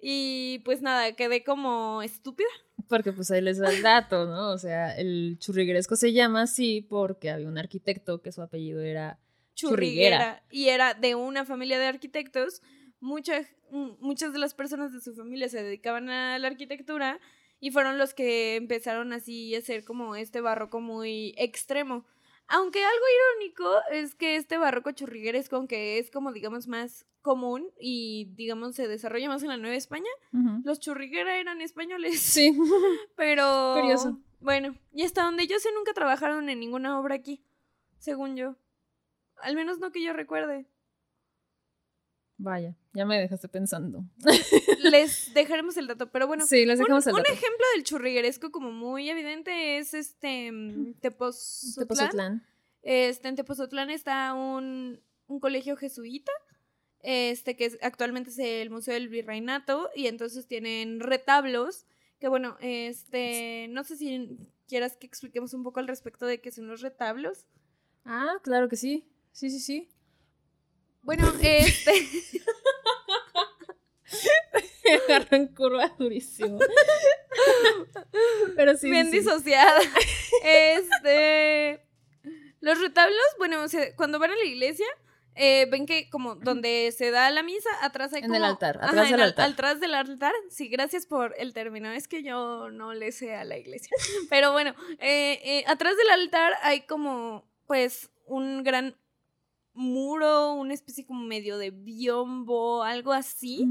y pues nada, quedé como estúpida. Porque pues ahí les da el dato, ¿no? O sea, el churrigueresco se llama así porque había un arquitecto que su apellido era churriguera. Churriguera. Y era de una familia de arquitectos. Muchas, muchas de las personas de su familia se dedicaban a la arquitectura y fueron los que empezaron así a hacer como este barroco muy extremo. Aunque algo irónico es que este barroco churrigueresco, aunque es como digamos más común y digamos se desarrolla más en la Nueva España, los churriguera eran españoles. Sí. <laughs> Pero. Curioso. Bueno, y hasta donde yo sé, nunca trabajaron en ninguna obra aquí. Según yo. Al menos no que yo recuerde. Vaya, ya me dejaste pensando. Les <laughs> dejaremos el dato. Pero bueno, sí, les un, dejamos el un dato. ejemplo del churrigueresco como muy evidente es este. mm, Tepozotlán. Tepozotlán. Este, en Tepozotlán está un, un colegio jesuita. Este, que es- actualmente es el Museo del Virreinato. Y entonces tienen retablos. Que bueno, este. No sé si quieras que expliquemos un poco al respecto de qué son los retablos. Ah, claro que sí. Sí, sí, sí. Bueno, <laughs> este. Me <laughs> agarró en curva durísimo. Pero sí. bien sí, disociada. <laughs> Este. Los retablos, bueno, cuando van a la iglesia, eh, ven que como donde se da la misa, atrás hay En como... el altar, atrás en del al- altar. Atrás del altar, sí, gracias por el término, es que yo no le sé a la iglesia. Pero bueno, eh, eh, atrás del altar hay como, pues, un gran muro, una especie como medio de biombo, algo así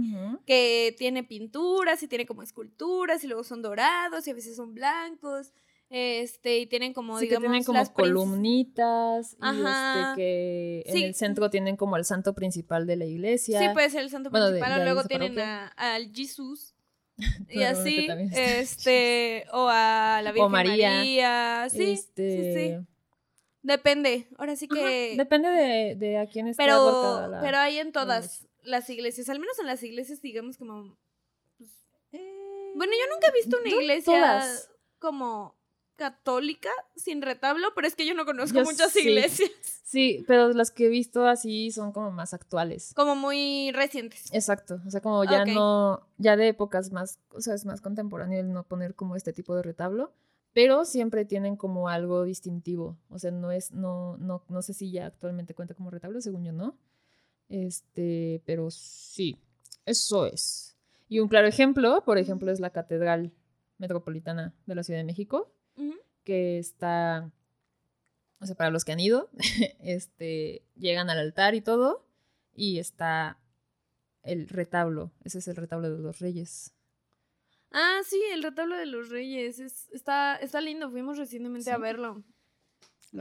que tiene pinturas y tiene como esculturas y luego son dorados y a veces son blancos. Este, y tienen como, Sí, que digamos, tienen como las columnitas. Y Ajá. este que en Sí. el centro tienen como el santo principal de la iglesia. Sí, puede ser el santo Bueno, principal. de o luego tienen a- al Jesús. <laughs> y así, <laughs> este, o a la Virgen María. María. Sí, sí, sí. Depende. Ahora sí ajá, que. Depende de, de a quién esté pero, la- pero hay en todas las iglesias. Al menos en las iglesias, digamos, como. Eh, Bueno, yo nunca he visto una iglesia todas. como católica sin retablo, pero es que yo no conozco Yo muchas sí. iglesias. Sí, pero las que he visto así son como más actuales. Como muy recientes. Exacto, o sea, como ya no, ya de épocas más, o sea, es más contemporáneo el no poner como este tipo de retablo, pero siempre tienen como algo distintivo, o sea, no es, no, no, no sé si ya actualmente cuenta como retablo, según yo no, este, pero sí, eso es. Y un claro ejemplo, por ejemplo, es la Catedral Metropolitana de la Ciudad de México, que está, o sea, para los que han ido, <laughs> este, llegan al altar y todo, y está el retablo, ese es el retablo de los reyes. Ah, sí, el retablo de los reyes. Es, está, está lindo, fuimos recientemente a verlo.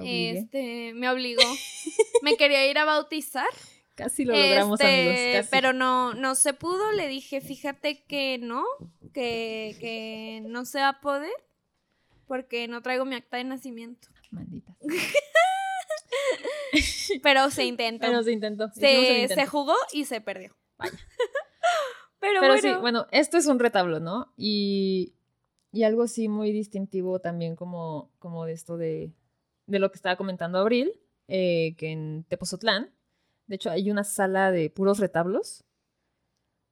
Este, me obligó. me <laughs> quería ir a bautizar. Casi lo logramos, Este, amigos, casi. Pero no, no se pudo. Le dije, fíjate que no, que, que no se va a poder. Porque no traigo mi acta de nacimiento. Maldita. <laughs> Pero se intentó. Pero se intentó. el se, intento. se jugó y se perdió. <laughs> pero, Pero bueno. sí, bueno, esto es un retablo, ¿no? Y, y algo sí muy distintivo también como, como de esto de, de lo que estaba comentando Abril, eh, que en Tepozotlán, de hecho hay una sala de puros retablos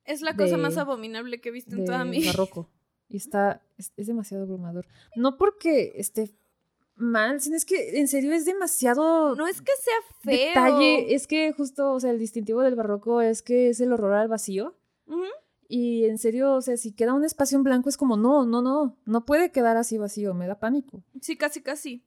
es la cosa de- más abominable que he visto en toda mi vida. barroco. <laughs> Y está, es, es demasiado abrumador. No porque esté mal, sino es que en serio es demasiado No es que sea feo. detalle. Es que justo, o sea, el distintivo del barroco es que es el horror al vacío. Ujú. Y en serio, o sea, si queda un espacio en blanco es como, no, no, no, no puede quedar así vacío, me da pánico. Sí, casi, casi.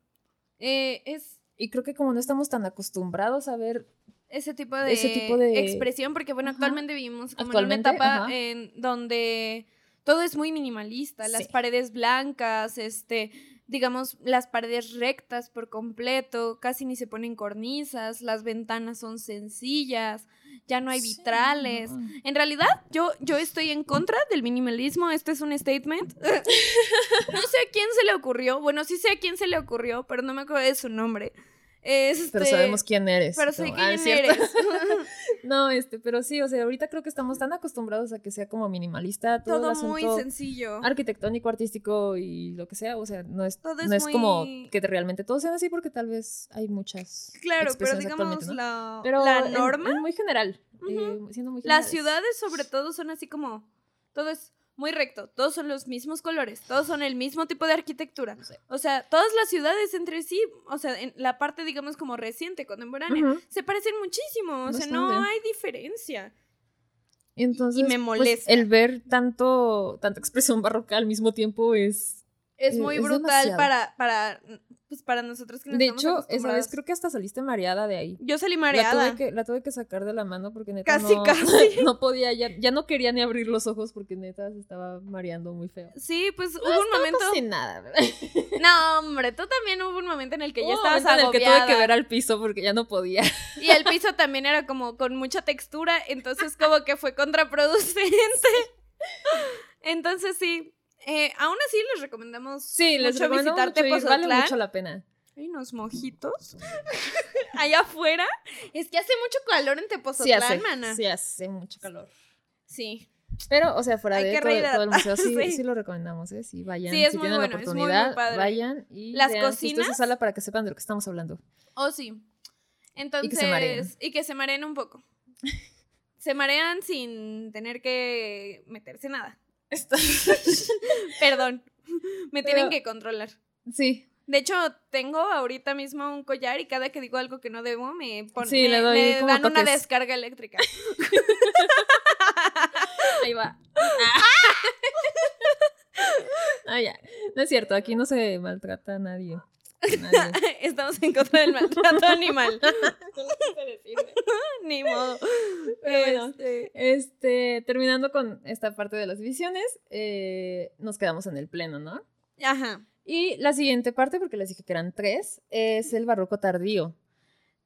Eh, es Y creo que como no estamos tan acostumbrados a ver, ese tipo de, Ese tipo de- expresión, porque bueno, Ajá. actualmente vivimos como Actualmente, en una etapa ajá. en donde todo es muy minimalista, las paredes blancas, este, digamos, las paredes rectas por completo, casi ni se ponen cornisas, las ventanas son sencillas, ya no hay Sí, vitrales. En realidad, yo, yo estoy en contra del minimalismo. Este es un statement. <laughs> no sé a quién se le ocurrió. Bueno, sí sé a quién se le ocurrió, pero no me acuerdo de su nombre. Este, pero sabemos quién eres. Pero sé No, ah, quién eres. <laughs> No, este, pero sí, o sea, ahorita creo que estamos tan acostumbrados a que sea como minimalista todo, Todo el muy sencillo. arquitectónico, artístico y lo que sea, o sea, no es, Todo es no es como que realmente todos sean así porque tal vez hay muchas Claro, pero digamos la, Pero la norma. en muy general, eh, siendo muy Las ciudades, sobre todo, son así como. Todo es muy recto. Todos son los mismos colores. Todos son el mismo tipo de arquitectura. Sí. O sea, todas las ciudades entre sí, o sea, en la parte, digamos, como reciente, contemporánea, se parecen muchísimo. O sea, no hay diferencia. Entonces, me pues, molesta. el ver tanto, tanta expresión barroca al mismo tiempo es... Es Eh, muy es brutal para, para, pues, para nosotros que no De hecho, esa vez creo que hasta saliste mareada de ahí. Yo salí La mareada. tuve, que, la tuve que sacar de la mano porque neta Casi, no, casi. <laughs> no podía, ya, ya no quería ni abrir los ojos porque neta se estaba mareando muy feo. Sí, pues hubo un momento. Sin nada, ¿verdad? No, hombre, tú también hubo un momento en el que ya estabas momento en el que tuve agobiada. que ver al piso porque ya no podía. Y el piso también era como con mucha textura, entonces como que fue contraproducente. <laughs> Entonces sí, eh, aún así les recomendamos Sí, les mucho visitar ir, vale Tepozotlán. mucho la pena. Hay unos mojitos <laughs> allá afuera. Es que hace mucho calor en Sí Tepozotlán, hace, mana. sí hace mucho calor. Sí. Pero, o sea, fuera Hay de todo, todo el museo, <laughs> sí, sí lo recomendamos, ¿eh? Sí, vayan, Sí, es si muy tienen bueno, la es muy, muy oportunidad, padre. vayan y Las vean justo esa cocinas- sala para que sepan de lo que estamos hablando. Oh, sí. Entonces, que se mareen. y que se mareen un poco. <laughs> se marean sin tener que meterse nada. <laughs> Perdón. Me Pero- tienen que controlar. Sí, De hecho, tengo ahorita mismo un collar y cada que digo algo que no debo, me, pon- Sí, me, le doy me dan una descarga eléctrica. <laughs> ahí va. <laughs> Ah, ya. No es cierto, aquí no se maltrata a nadie. <laughs> Estamos en contra del maltrato animal. <laughs> Ni modo. Pero bueno. Este, Este, terminando con esta parte de las visiones, eh, nos quedamos en el pleno, ¿no? Ajá. Y la siguiente parte, porque les dije que eran tres, es el barroco tardío.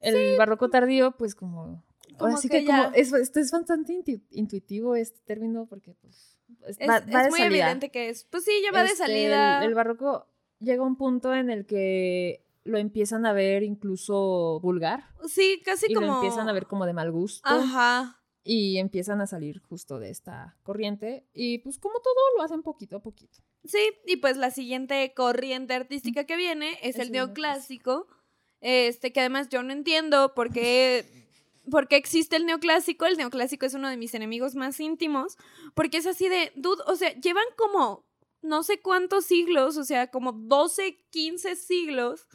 El barroco tardío, pues como... Como Ahora sí que que, como, es, esto es bastante intu- intuitivo este término porque pues es- Es, va, es va de muy salida. evidente que es. Pues sí, ya va de Este, salida. El, el barroco llega un punto en el que lo empiezan a ver incluso vulgar Sí, casi y como. lo empiezan a ver como de mal gusto. Ajá. y empiezan a salir justo de esta corriente y pues como todo lo hacen poquito a poquito. Sí, y pues la siguiente corriente artística que viene es, Es el el neoclásico, este que además yo no entiendo por qué, <laughs> por qué existe el neoclásico. El neoclásico es uno de mis enemigos más íntimos, porque es así de, dude, o sea, llevan como no sé cuántos siglos, o sea, como 12, 15 siglos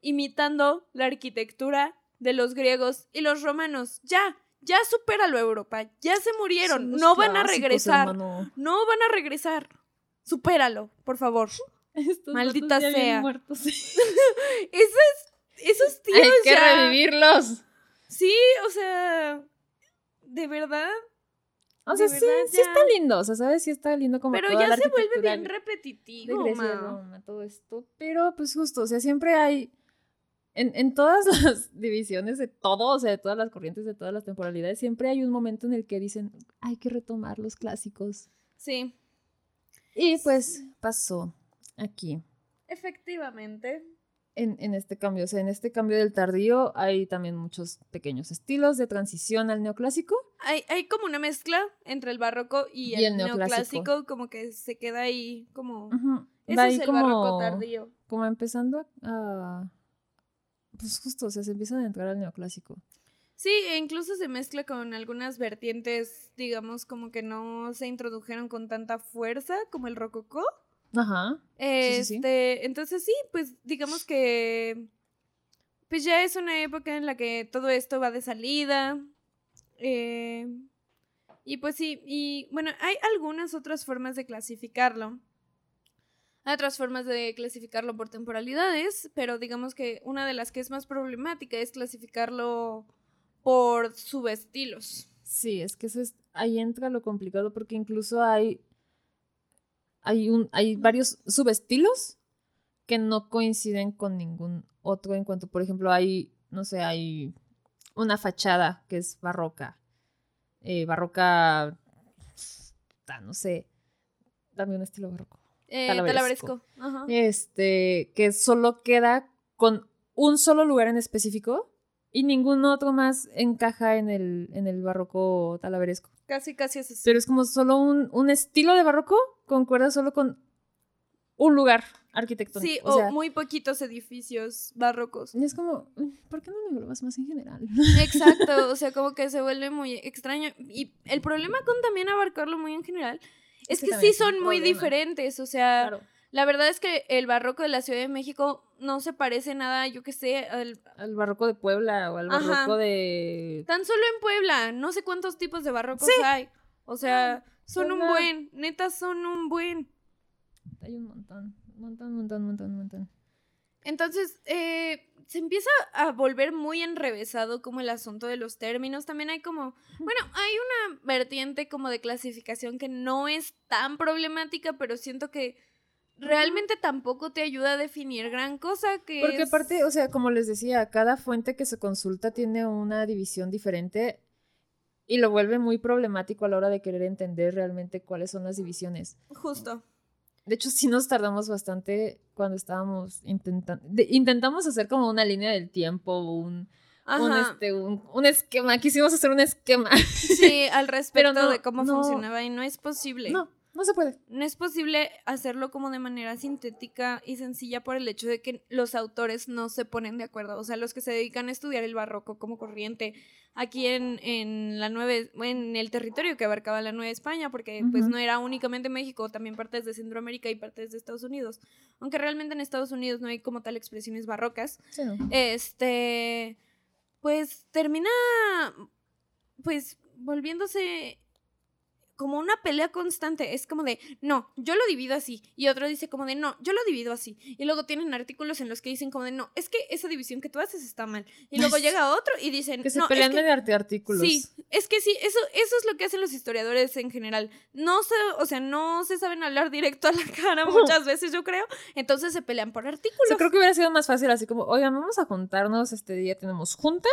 imitando la arquitectura de los griegos y los romanos. Ya, ya supéralo Europa, ya se murieron, no van a regresar. hermano. No van a regresar. Supéralo, por favor. <laughs> Estos Maldita ya sea. muertos. Esos, esos tíos Hay que ya- revivirlos. Sí, o sea, de verdad. O sea, sí, sí está lindo. O sea, ¿sabes? Sí está lindo como Pero toda ya la se vuelve bien repetitivo, Grecia. Roma, todo esto. Pero pues justo, o sea, siempre hay. En, en todas <laughs> las divisiones de todo, o sea, de todas las corrientes, de todas las temporalidades, siempre hay un momento en el que dicen, hay que retomar los clásicos. Sí, Y pues pasó aquí. efectivamente. En, en este cambio. O sea, en este cambio del tardío hay también muchos pequeños estilos de transición al neoclásico. Hay, hay como una mezcla entre el barroco y, Y el, el neoclásico. neoclásico, como que se queda ahí como... Va es el como, barroco tardío. como empezando a... Pues justo, o sea, se empiezan a entrar al neoclásico. Sí, e incluso se mezcla con algunas vertientes, digamos, como que no se introdujeron con tanta fuerza, como el rococó. Ajá. sí, sí. Este, entonces sí, pues digamos que pues ya es una época en la que todo esto va de salida. eh, y pues sí, y bueno, hay algunas otras formas de clasificarlo. Hay otras formas de clasificarlo por temporalidades, pero digamos que una de las que es más problemática es clasificarlo por subestilos. Sí, es que eso es, ahí entra lo complicado porque incluso hay, hay, un, hay varios subestilos que no coinciden con ningún otro en cuanto, por ejemplo, hay, no sé, hay una fachada que es barroca, eh, barroca, ah, no sé, dame un estilo barroco. Eh. Ajá. Este, que solo queda con un solo lugar en específico y ningún otro más encaja en el, en el barroco talaveresco. Casi, casi es así. Pero es como solo un, un estilo de barroco concuerda solo con un lugar arquitectónico. Sí, o, o sea, muy poquitos edificios barrocos. y es como, "Mm, ¿por qué no lo englobas más en general? Exacto, o sea, como que se vuelve muy extraño. Y el problema con también abarcarlo muy en general es Ese que sí son muy problema. diferentes. O sea, la verdad es que el barroco de la Ciudad de México no se parece nada, yo qué sé, al- Al barroco de Puebla o al Ajá. barroco de... tan solo en Puebla. No sé cuántos tipos de barrocos Sí. hay. O sea, son un buen, neta, son un buen. Hay un montón, un montón, un montón, un montón, un montón. Entonces, eh, se empieza a volver muy enrevesado como el asunto de los términos. También hay como, bueno, hay una vertiente como de clasificación que no es tan problemática, pero siento que realmente tampoco te ayuda a definir gran cosa que Porque es- aparte, o sea, como les decía, cada fuente que se consulta tiene una división diferente y lo vuelve muy problemático a la hora de querer entender realmente cuáles son las divisiones. Justo. De hecho, sí nos tardamos bastante cuando estábamos intentando... intentamos hacer como una línea del tiempo, un, este, un, un esquema. Quisimos hacer un esquema. Sí, <laughs> al respecto no, de cómo no. funcionaba y no es posible. No, no se puede. No es posible hacerlo como de manera sintética y sencilla por el hecho de que los autores no se ponen de acuerdo. O sea, los que se dedican a estudiar el barroco como corriente aquí en, en la nueve, en el territorio que abarcaba la Nueva España, porque pues no era únicamente México, también partes de Centroamérica y partes de Estados Unidos. Aunque realmente en Estados Unidos no hay como tal expresiones barrocas. Sí. Este, pues termina, pues volviéndose como una pelea constante. Es como de, no, yo lo divido así. Y otro dice como de, no, yo lo divido así. Y luego tienen artículos en los que dicen como de, no, es que esa división que tú haces está mal. Y luego <laughs> llega otro y dicen, Que se no, es pelean que- artículos. Sí, es que sí, eso, eso es lo que hacen los historiadores en general. No se, o sea, no se saben hablar directo a la <laughs> cara muchas <laughs> veces, yo creo. Entonces se pelean por artículos. sea, creo que hubiera sido más fácil así como, oigan, vamos a juntarnos, este día tenemos junta.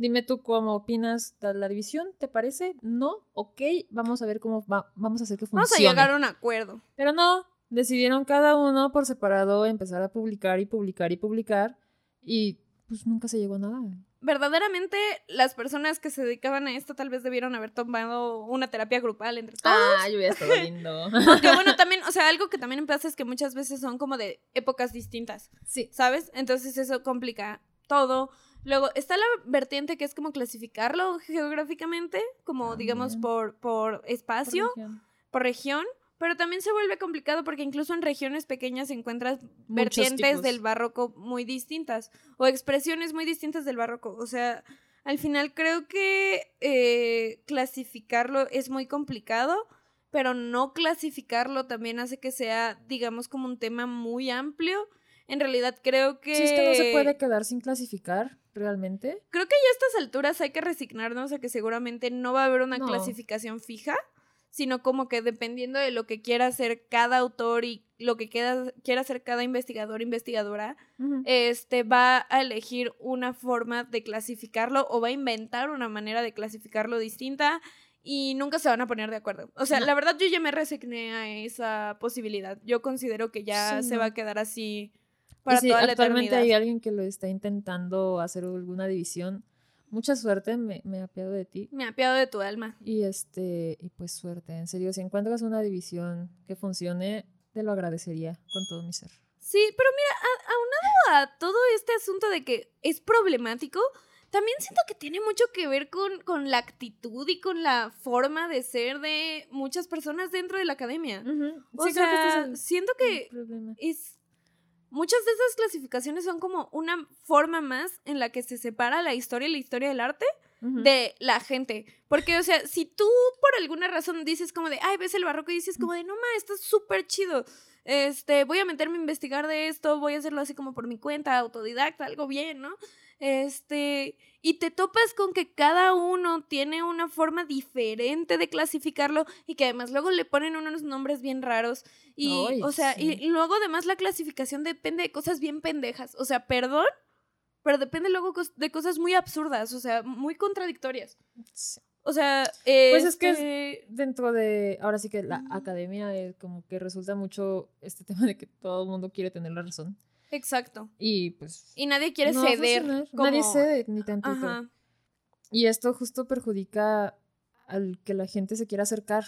Dime tú cómo opinas de la división, ¿te parece? No, ok, vamos a ver cómo va- vamos a hacer que funcione. Vamos a llegar a un acuerdo. Pero no, decidieron cada uno por separado empezar a publicar y publicar y publicar y pues nunca se llegó a nada. verdaderamente las personas que se dedicaban a esto tal vez debieron haber tomado una terapia grupal entre todos. Ah, yo hubiera estado lindo. <laughs> Aunque bueno, también, o sea, algo que también pasa es que muchas veces son como de épocas distintas, sí. ¿sabes? Entonces eso complica todo. Luego está la vertiente que es como clasificarlo geográficamente, como digamos También. por, por espacio, por región, pero también se vuelve complicado porque incluso en regiones pequeñas encuentras Muchos vertientes tipos. del barroco muy distintas o expresiones muy distintas del barroco. O sea, al final creo que eh, clasificarlo es muy complicado, pero no clasificarlo también hace que sea, digamos, como un tema muy amplio. En realidad creo que... Sí, es que no se puede quedar sin clasificar, realmente. Creo que ya a estas alturas hay que resignarnos a que seguramente no va a haber una No. clasificación fija, sino como que dependiendo de lo que quiera hacer cada autor y lo que quiera, quiera hacer cada investigador, investigadora, este va a elegir una forma de clasificarlo o va a inventar una manera de clasificarlo distinta y nunca se van a poner de acuerdo. O sea, No. la verdad yo ya me resigné a esa posibilidad. Yo considero que ya Sí, se no. va a quedar así para sí, toda actualmente hay alguien que lo está intentando hacer alguna división. Mucha suerte, me, me apiado de ti. Me apiado de tu alma. Y este, y pues suerte, en serio, si encuentras una división que funcione, te lo agradecería con todo mi ser. Sí, pero mira, a- aunado a todo este asunto de que es problemático, también siento que tiene mucho que ver con, con la actitud y con la forma de ser de muchas personas dentro de la academia. O Sí, creo que este es sea, el- siento que es... Muchas de esas clasificaciones son como una forma más en la que se separa la historia y la historia del arte de la gente. Porque, o sea, si tú por alguna razón dices como de, ay, ves el barroco y dices como de, no ma, esto es súper chido. Este, voy a meterme a investigar de esto, voy a hacerlo así como por mi cuenta, autodidacta, algo bien, ¿no? Este, y te topas con que cada uno tiene una forma diferente de clasificarlo y que además luego le ponen unos nombres bien raros. Y, o sea, sí. y luego además la clasificación depende de cosas bien pendejas. O sea, perdón, pero depende luego de cosas muy absurdas, o sea, muy contradictorias. Sí. O sea, Pues es que es- este, Dentro de, ahora sí que la academia eh, como que resulta mucho este tema de que todo el mundo quiere tener la razón. Exacto. Y pues... Y nadie quiere no a ceder. como- Nadie cede ni tantito. Ajá. Y esto justo perjudica al que la gente se quiera acercar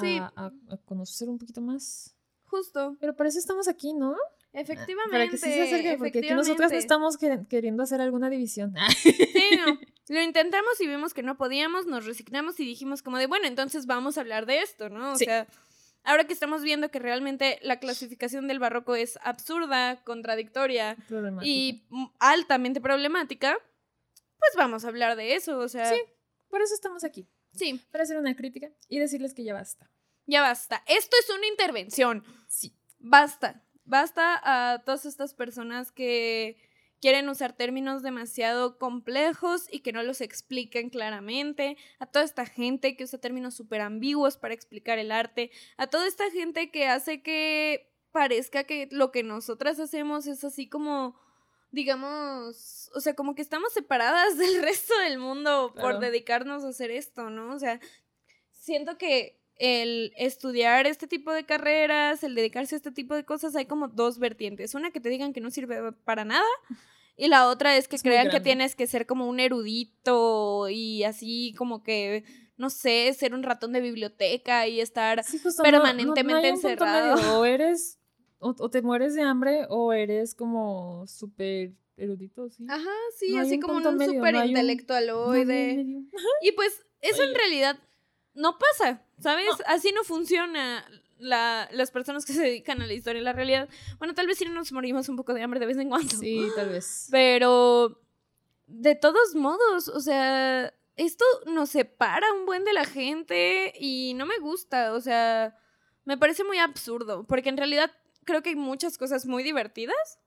Sí. a, a- a conocer un poquito más. Justo. Pero para eso estamos aquí, ¿no? Efectivamente. Para que sí se acerque, porque aquí nosotras no estamos quer- queriendo hacer alguna división. <laughs> Sí, no. Lo intentamos y vimos que no podíamos, nos resignamos y dijimos como de, bueno, entonces vamos a hablar de esto, ¿no? O Sí. sea, ahora que estamos viendo que realmente la clasificación del barroco es absurda, contradictoria y altamente problemática, pues vamos a hablar de eso, o sea, Sí. sí, Por eso estamos aquí. Para hacer una crítica y decirles que ya basta. ya basta. Esto es una intervención. Sí. Basta. Basta a todas estas personas que quieren usar términos demasiado complejos y que no los expliquen claramente, a toda esta gente que usa términos súper ambiguos para explicar el arte, a toda esta gente que hace que parezca que lo que nosotras hacemos es así como, digamos, o sea, como que estamos separadas <laughs> del resto del mundo por dedicarnos a hacer esto, ¿no? O sea, siento que el estudiar este tipo de carreras, el dedicarse a este tipo de cosas, hay como dos vertientes. Una que te digan que no sirve para nada y la otra es que Es crean que tienes que ser como un erudito y así como que, no sé, ser un ratón de biblioteca y estar... Sí, justo, no- no- permanentemente no encerrado. O <laughs> eres, o, o te mueres de hambre o eres como súper erudito, sí. Ajá, sí, así como un súper un- un intelectualoide. Y pues eso en realidad no pasa, ¿sabes? No. Así no funciona la, las personas que se dedican a la historia. La realidad, bueno, tal vez sí nos morimos un poco de hambre de vez en cuando. Sí, tal vez. <laughs> Pero de todos modos, o sea, esto nos separa un buen de la gente y no me gusta, o sea, me parece muy absurdo, porque en realidad creo que hay muchas cosas muy divertidas.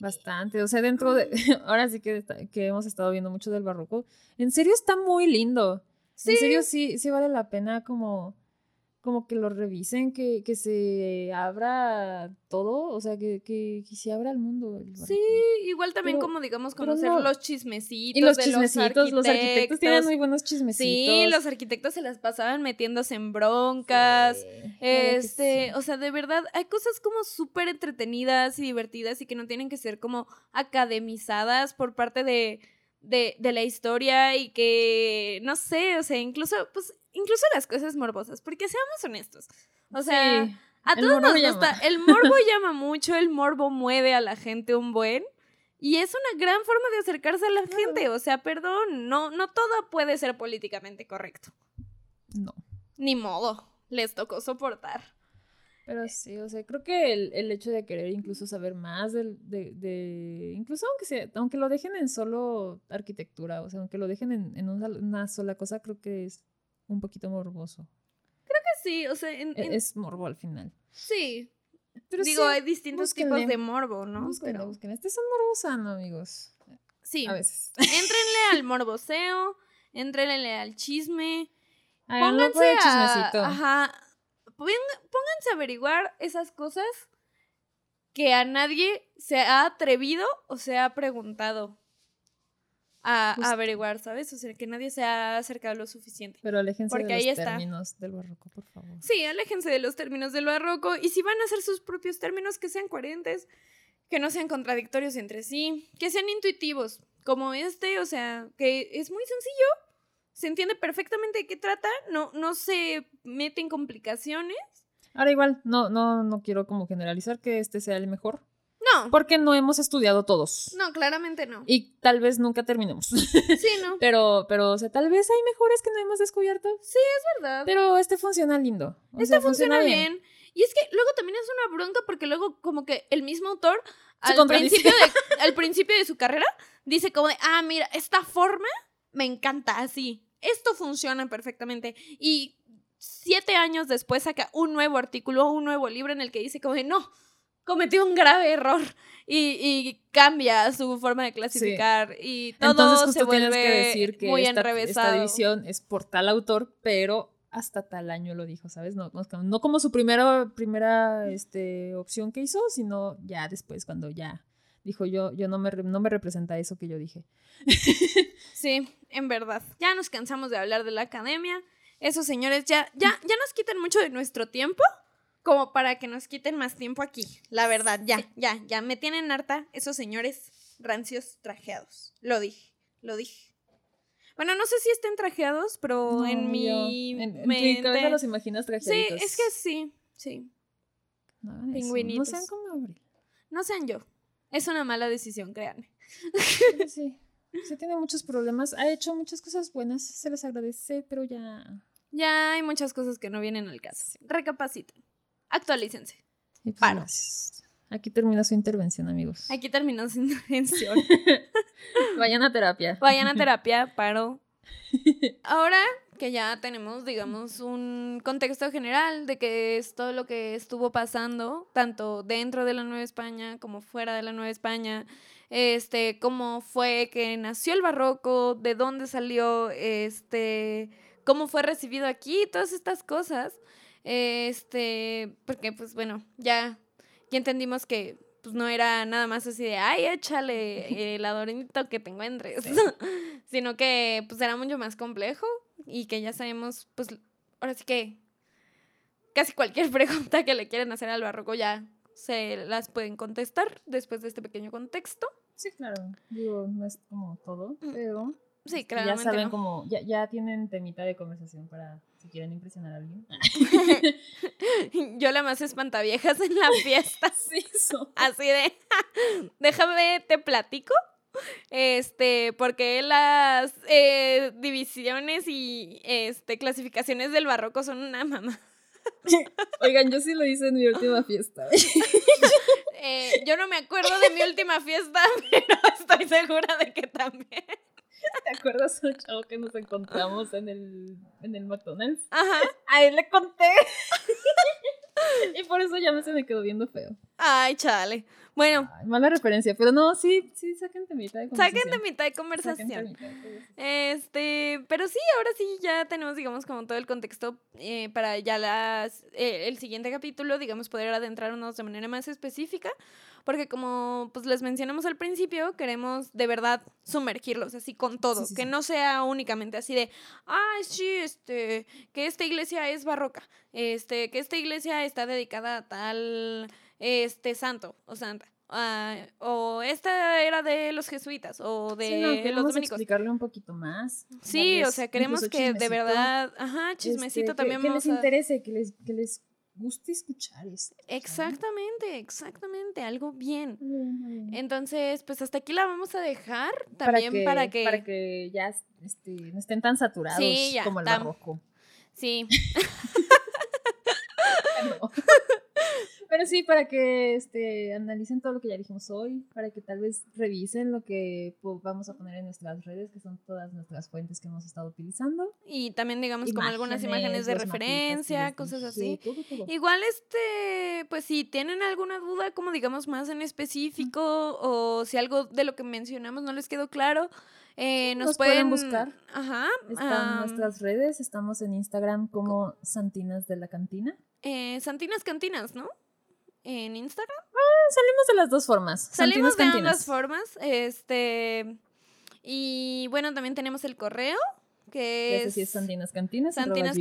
Bastante, o sea, dentro de, <laughs> ahora sí que, que hemos estado viendo mucho del barroco, en serio está muy lindo. Sí. En serio sí, sí vale la pena como, como que lo revisen, que, que se abra todo, o sea, que, que, que se abra el mundo. el Sí, igual también Pero- como digamos conocer no. los chismecitos Y los de chismecitos, los arquitectos tienen muy buenos chismecitos. Sí, los arquitectos se las pasaban metiéndose en broncas. Sí, Este, sí. o sea, de verdad, hay cosas como súper entretenidas y divertidas y que no tienen que ser como academizadas por parte de, de, de la historia y que, no sé, o sea, incluso, pues, incluso las cosas morbosas, porque seamos honestos. O sea, Sí, a todos nos llama. gusta. El morbo <laughs> llama mucho, el morbo mueve a la gente un buen. Y es una gran forma de acercarse a la Claro. gente. O sea, perdón, no, no todo puede ser políticamente correcto. no. Ni modo. Les tocó soportar. Pero sí, o sea, creo que el, el hecho de querer incluso saber más del, de, de- incluso aunque sea, aunque lo dejen en solo arquitectura, o sea, aunque lo dejen en, en una, una sola cosa, creo que es un poquito morboso. Sí, o sea, en- E- en- Es morbo al final. sí. Pero Digo, sí, hay distintos tipos búsquenle. de morbo, ¿no? búsquenlo, Pero búsquenlo. Este es un morbo sano, amigos. sí. A veces. <laughs> Éntrenle al morboseo, éntrenle al chisme. Pónganse el a, chismecito. ajá, pónganse a averiguar esas cosas que a nadie se ha atrevido o se ha preguntado a, a averiguar, ¿sabes? O sea, que nadie se ha acercado lo suficiente. Pero aléjense Porque de ahí los está. términos del barroco, por favor. Sí, aléjense de los términos del barroco y si van a hacer sus propios términos, que sean coherentes, que no sean contradictorios entre sí, que sean intuitivos, como este, o sea, que es muy sencillo, se entiende perfectamente de qué trata, no, no se mete en complicaciones. Ahora igual, no, no, no quiero como generalizar que este sea el mejor, No, porque no hemos estudiado todos. no, claramente no. Y tal vez nunca terminemos. Sí, <laughs> no, pero, pero, o sea, tal vez hay mejores que no hemos descubierto. es verdad. Pero este funciona lindo. O Este sea, funciona bien. Y es que luego también es una bronca porque luego como que el mismo autor al principio, de, <laughs> al principio de su carrera dice como de, ah, mira, esta forma me encanta así. Esto funciona perfectamente. Y siete años después saca un nuevo artículo, un nuevo libro en el que dice como de, no, cometió un grave error. Y, y cambia su forma de clasificar. Y todo Entonces se vuelve tienes que decir que muy esta, enrevesado. esta división es por tal autor, pero hasta tal año lo dijo, ¿sabes? No, no, no como su primera, primera este, opción que hizo, sino ya después cuando ya dijo yo, yo no me, no me representa eso que yo dije. <laughs> Sí, en verdad. Ya nos cansamos de hablar de la academia. Esos señores ya, ya, ya nos quitan mucho de nuestro tiempo como para que nos quiten más tiempo aquí. La verdad, ya, ya, ya. Me tienen harta esos señores rancios trajeados. Lo dije, lo dije. Bueno, no sé si estén trajeados, pero No, en mi en, en tu mente- cabeza los imaginas Sí, trajeaditos. es que sí, sí. No, pingüinitos. No sean como Abril. No sean yo. Es una mala decisión, créanme. Sí, sí tiene muchos problemas. Ha hecho muchas cosas buenas, se les agradece, pero ya... Ya hay muchas cosas que no vienen al caso. Recapaciten. Actualícense. Y pues, Paro. Aquí termina su intervención, amigos. Aquí terminó su intervención. <laughs> Vayan a terapia. Vayan a terapia, paro. Ahora <laughs> que ya tenemos, digamos, un contexto general de qué es todo lo que estuvo pasando, tanto dentro de la Nueva España como fuera de la Nueva España, este, cómo fue que nació el barroco, de dónde salió, este, cómo fue recibido aquí, todas estas cosas, este, porque pues bueno, ya, ya entendimos que pues no era nada más así de, ay, échale <laughs> el adornito que te encuentres, <laughs> sino que pues era mucho más complejo y que ya sabemos, pues ahora sí que casi cualquier <laughs> pregunta que le quieren hacer al barroco ya se las pueden contestar después de este pequeño contexto. Sí, claro. Digo, no es como todo, pero Sí, este, ya saben no. como, ya, ya tienen temita de conversación para si quieren impresionar a alguien. <laughs> Yo la más espantaviejas en la fiesta. <laughs> Sí, eso. Así de, déjame, te platico. <laughs> Este, porque las eh, divisiones y este, clasificaciones del barroco son una mamá. <laughs> Oigan, yo sí lo hice en mi última fiesta. <laughs> Eh, yo no me acuerdo de mi última fiesta, pero estoy segura de que también. ¿Te acuerdas un chavo que nos encontramos en el, en el McDonald's? Ajá. A él le conté. y por eso ya me se me quedó viendo feo. Ay, chale. Bueno, Ay, mala referencia, pero no, sí, sí, saquen temita de conversación. saquen de mitad de Saquen conversación. temita de conversación. Este, pero sí, ahora sí ya tenemos, digamos, como todo el contexto eh, para ya las, eh, el siguiente capítulo, digamos, poder adentrarnos de manera más específica, porque como pues les mencionamos al principio, queremos de verdad sumergirlos así con todo, Sí, sí, que sí. no sea únicamente así de, ay, sí, este, que esta iglesia es barroca, este, que esta iglesia está dedicada a tal, este, santo o santa. ah, o esta era de los jesuitas o de Sí, no, los dominicos. explicarle un poquito más. Sí, o sea, queremos que de verdad, ajá, chismecito este, que- también que, vamos les a- interese, que les, que les guste escuchar esto. Exactamente, exactamente, algo bien. Entonces, pues hasta aquí la vamos a dejar también para que, para que ya este, no estén tan saturados Sí, ya, como el barroco. sí, <laughs> <laughs> No. <laughs> Pero sí, para que este, analicen todo lo que ya dijimos hoy, para que tal vez revisen lo que po- vamos a poner en nuestras redes, que son todas nuestras fuentes que hemos estado utilizando. y también digamos como algunas imágenes de mapitas referencia, cosas así. todo, todo. Igual este, pues si tienen alguna duda, como digamos más en específico, o si algo de lo que mencionamos no les quedó claro, eh, nos, Nos pueden pueden buscar. Ajá. Están nuestras redes, estamos en Instagram como Santinas de la Cantina. Eh, Santinas Cantinas, ¿no? En Instagram. Salimos de las dos formas. Salimos de Santinas ambas Cantinas. formas. Este. Y bueno, también tenemos el correo, que Ese es. sí es santinascantinas, Santinas-.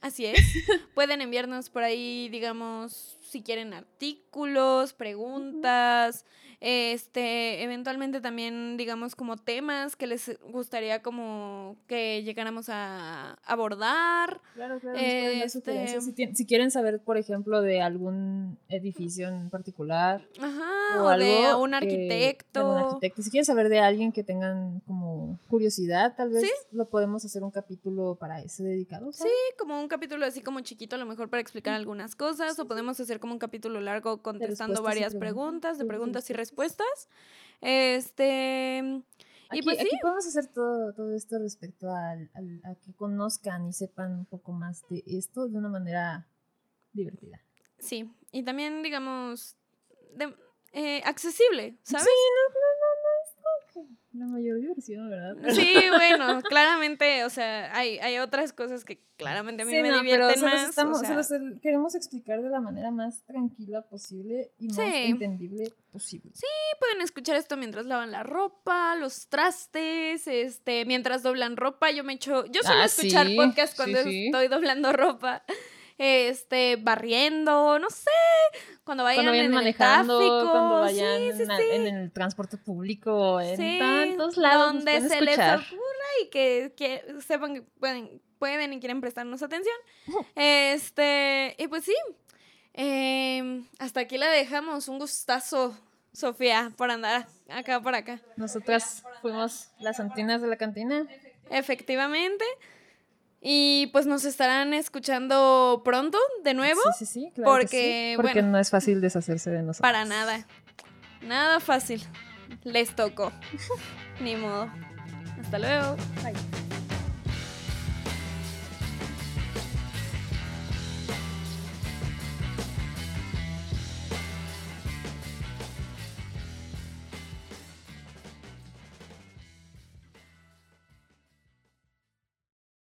Así es. <laughs> Pueden enviarnos por ahí, digamos, si quieren artículos, preguntas, este, eventualmente también, digamos, como temas que les gustaría como que llegáramos a abordar. Claro, claro. Este-. Si, si quieren saber, por ejemplo, de algún edificio en particular. Ajá, o, de un que- arquitecto. de algún arquitecto. Si quieren saber de alguien que tengan como curiosidad, tal vez Sí. lo podemos hacer un capítulo para ese dedicado. Sí, como un capítulo así como chiquito, a lo mejor para explicar algunas cosas, o podemos hacer como un capítulo largo contestando varias preguntas. de Sí, sí, preguntas y respuestas. Este. Aquí, Y pues sí, aquí podemos hacer todo, todo esto respecto al, al- a que conozcan y sepan un poco más de esto de una manera divertida. sí. Y también, digamos, de- eh, accesible, ¿sabes? La mayor diversión, ¿verdad? <laughs> Sí, bueno, claramente, o sea, hay, hay otras cosas que claramente a mí Sí, me no, pero divierten se los más. estamos- o se sea, los queremos explicar de la manera más tranquila posible y más Sí. entendible posible. pueden escuchar esto mientras lavan la ropa, los trastes, este, mientras doblan ropa. Yo me echo, yo suelo Ah, escuchar sí, podcast cuando sí, sí. estoy doblando ropa. Este, barriendo, no sé, cuando vayan, cuando vayan en manejando, el tráfico, cuando vayan sí, sí, en, la- sí. en el transporte público, en Sí, tantos lados. donde se les ocurra y que, que sepan que pueden, pueden y quieren prestarnos atención. Este, y pues sí, em, hasta aquí la dejamos. Un gustazo, Sofía, por andar acá por acá. Nosotras fuimos las santinas de la cantina. Efectivamente. Y pues nos estarán escuchando pronto, de nuevo. Sí, sí, sí, claro que porque, sí, porque bueno. no es fácil deshacerse de nosotros. Para nada. Nada fácil. Les tocó. <laughs> Ni modo. Hasta luego. Bye.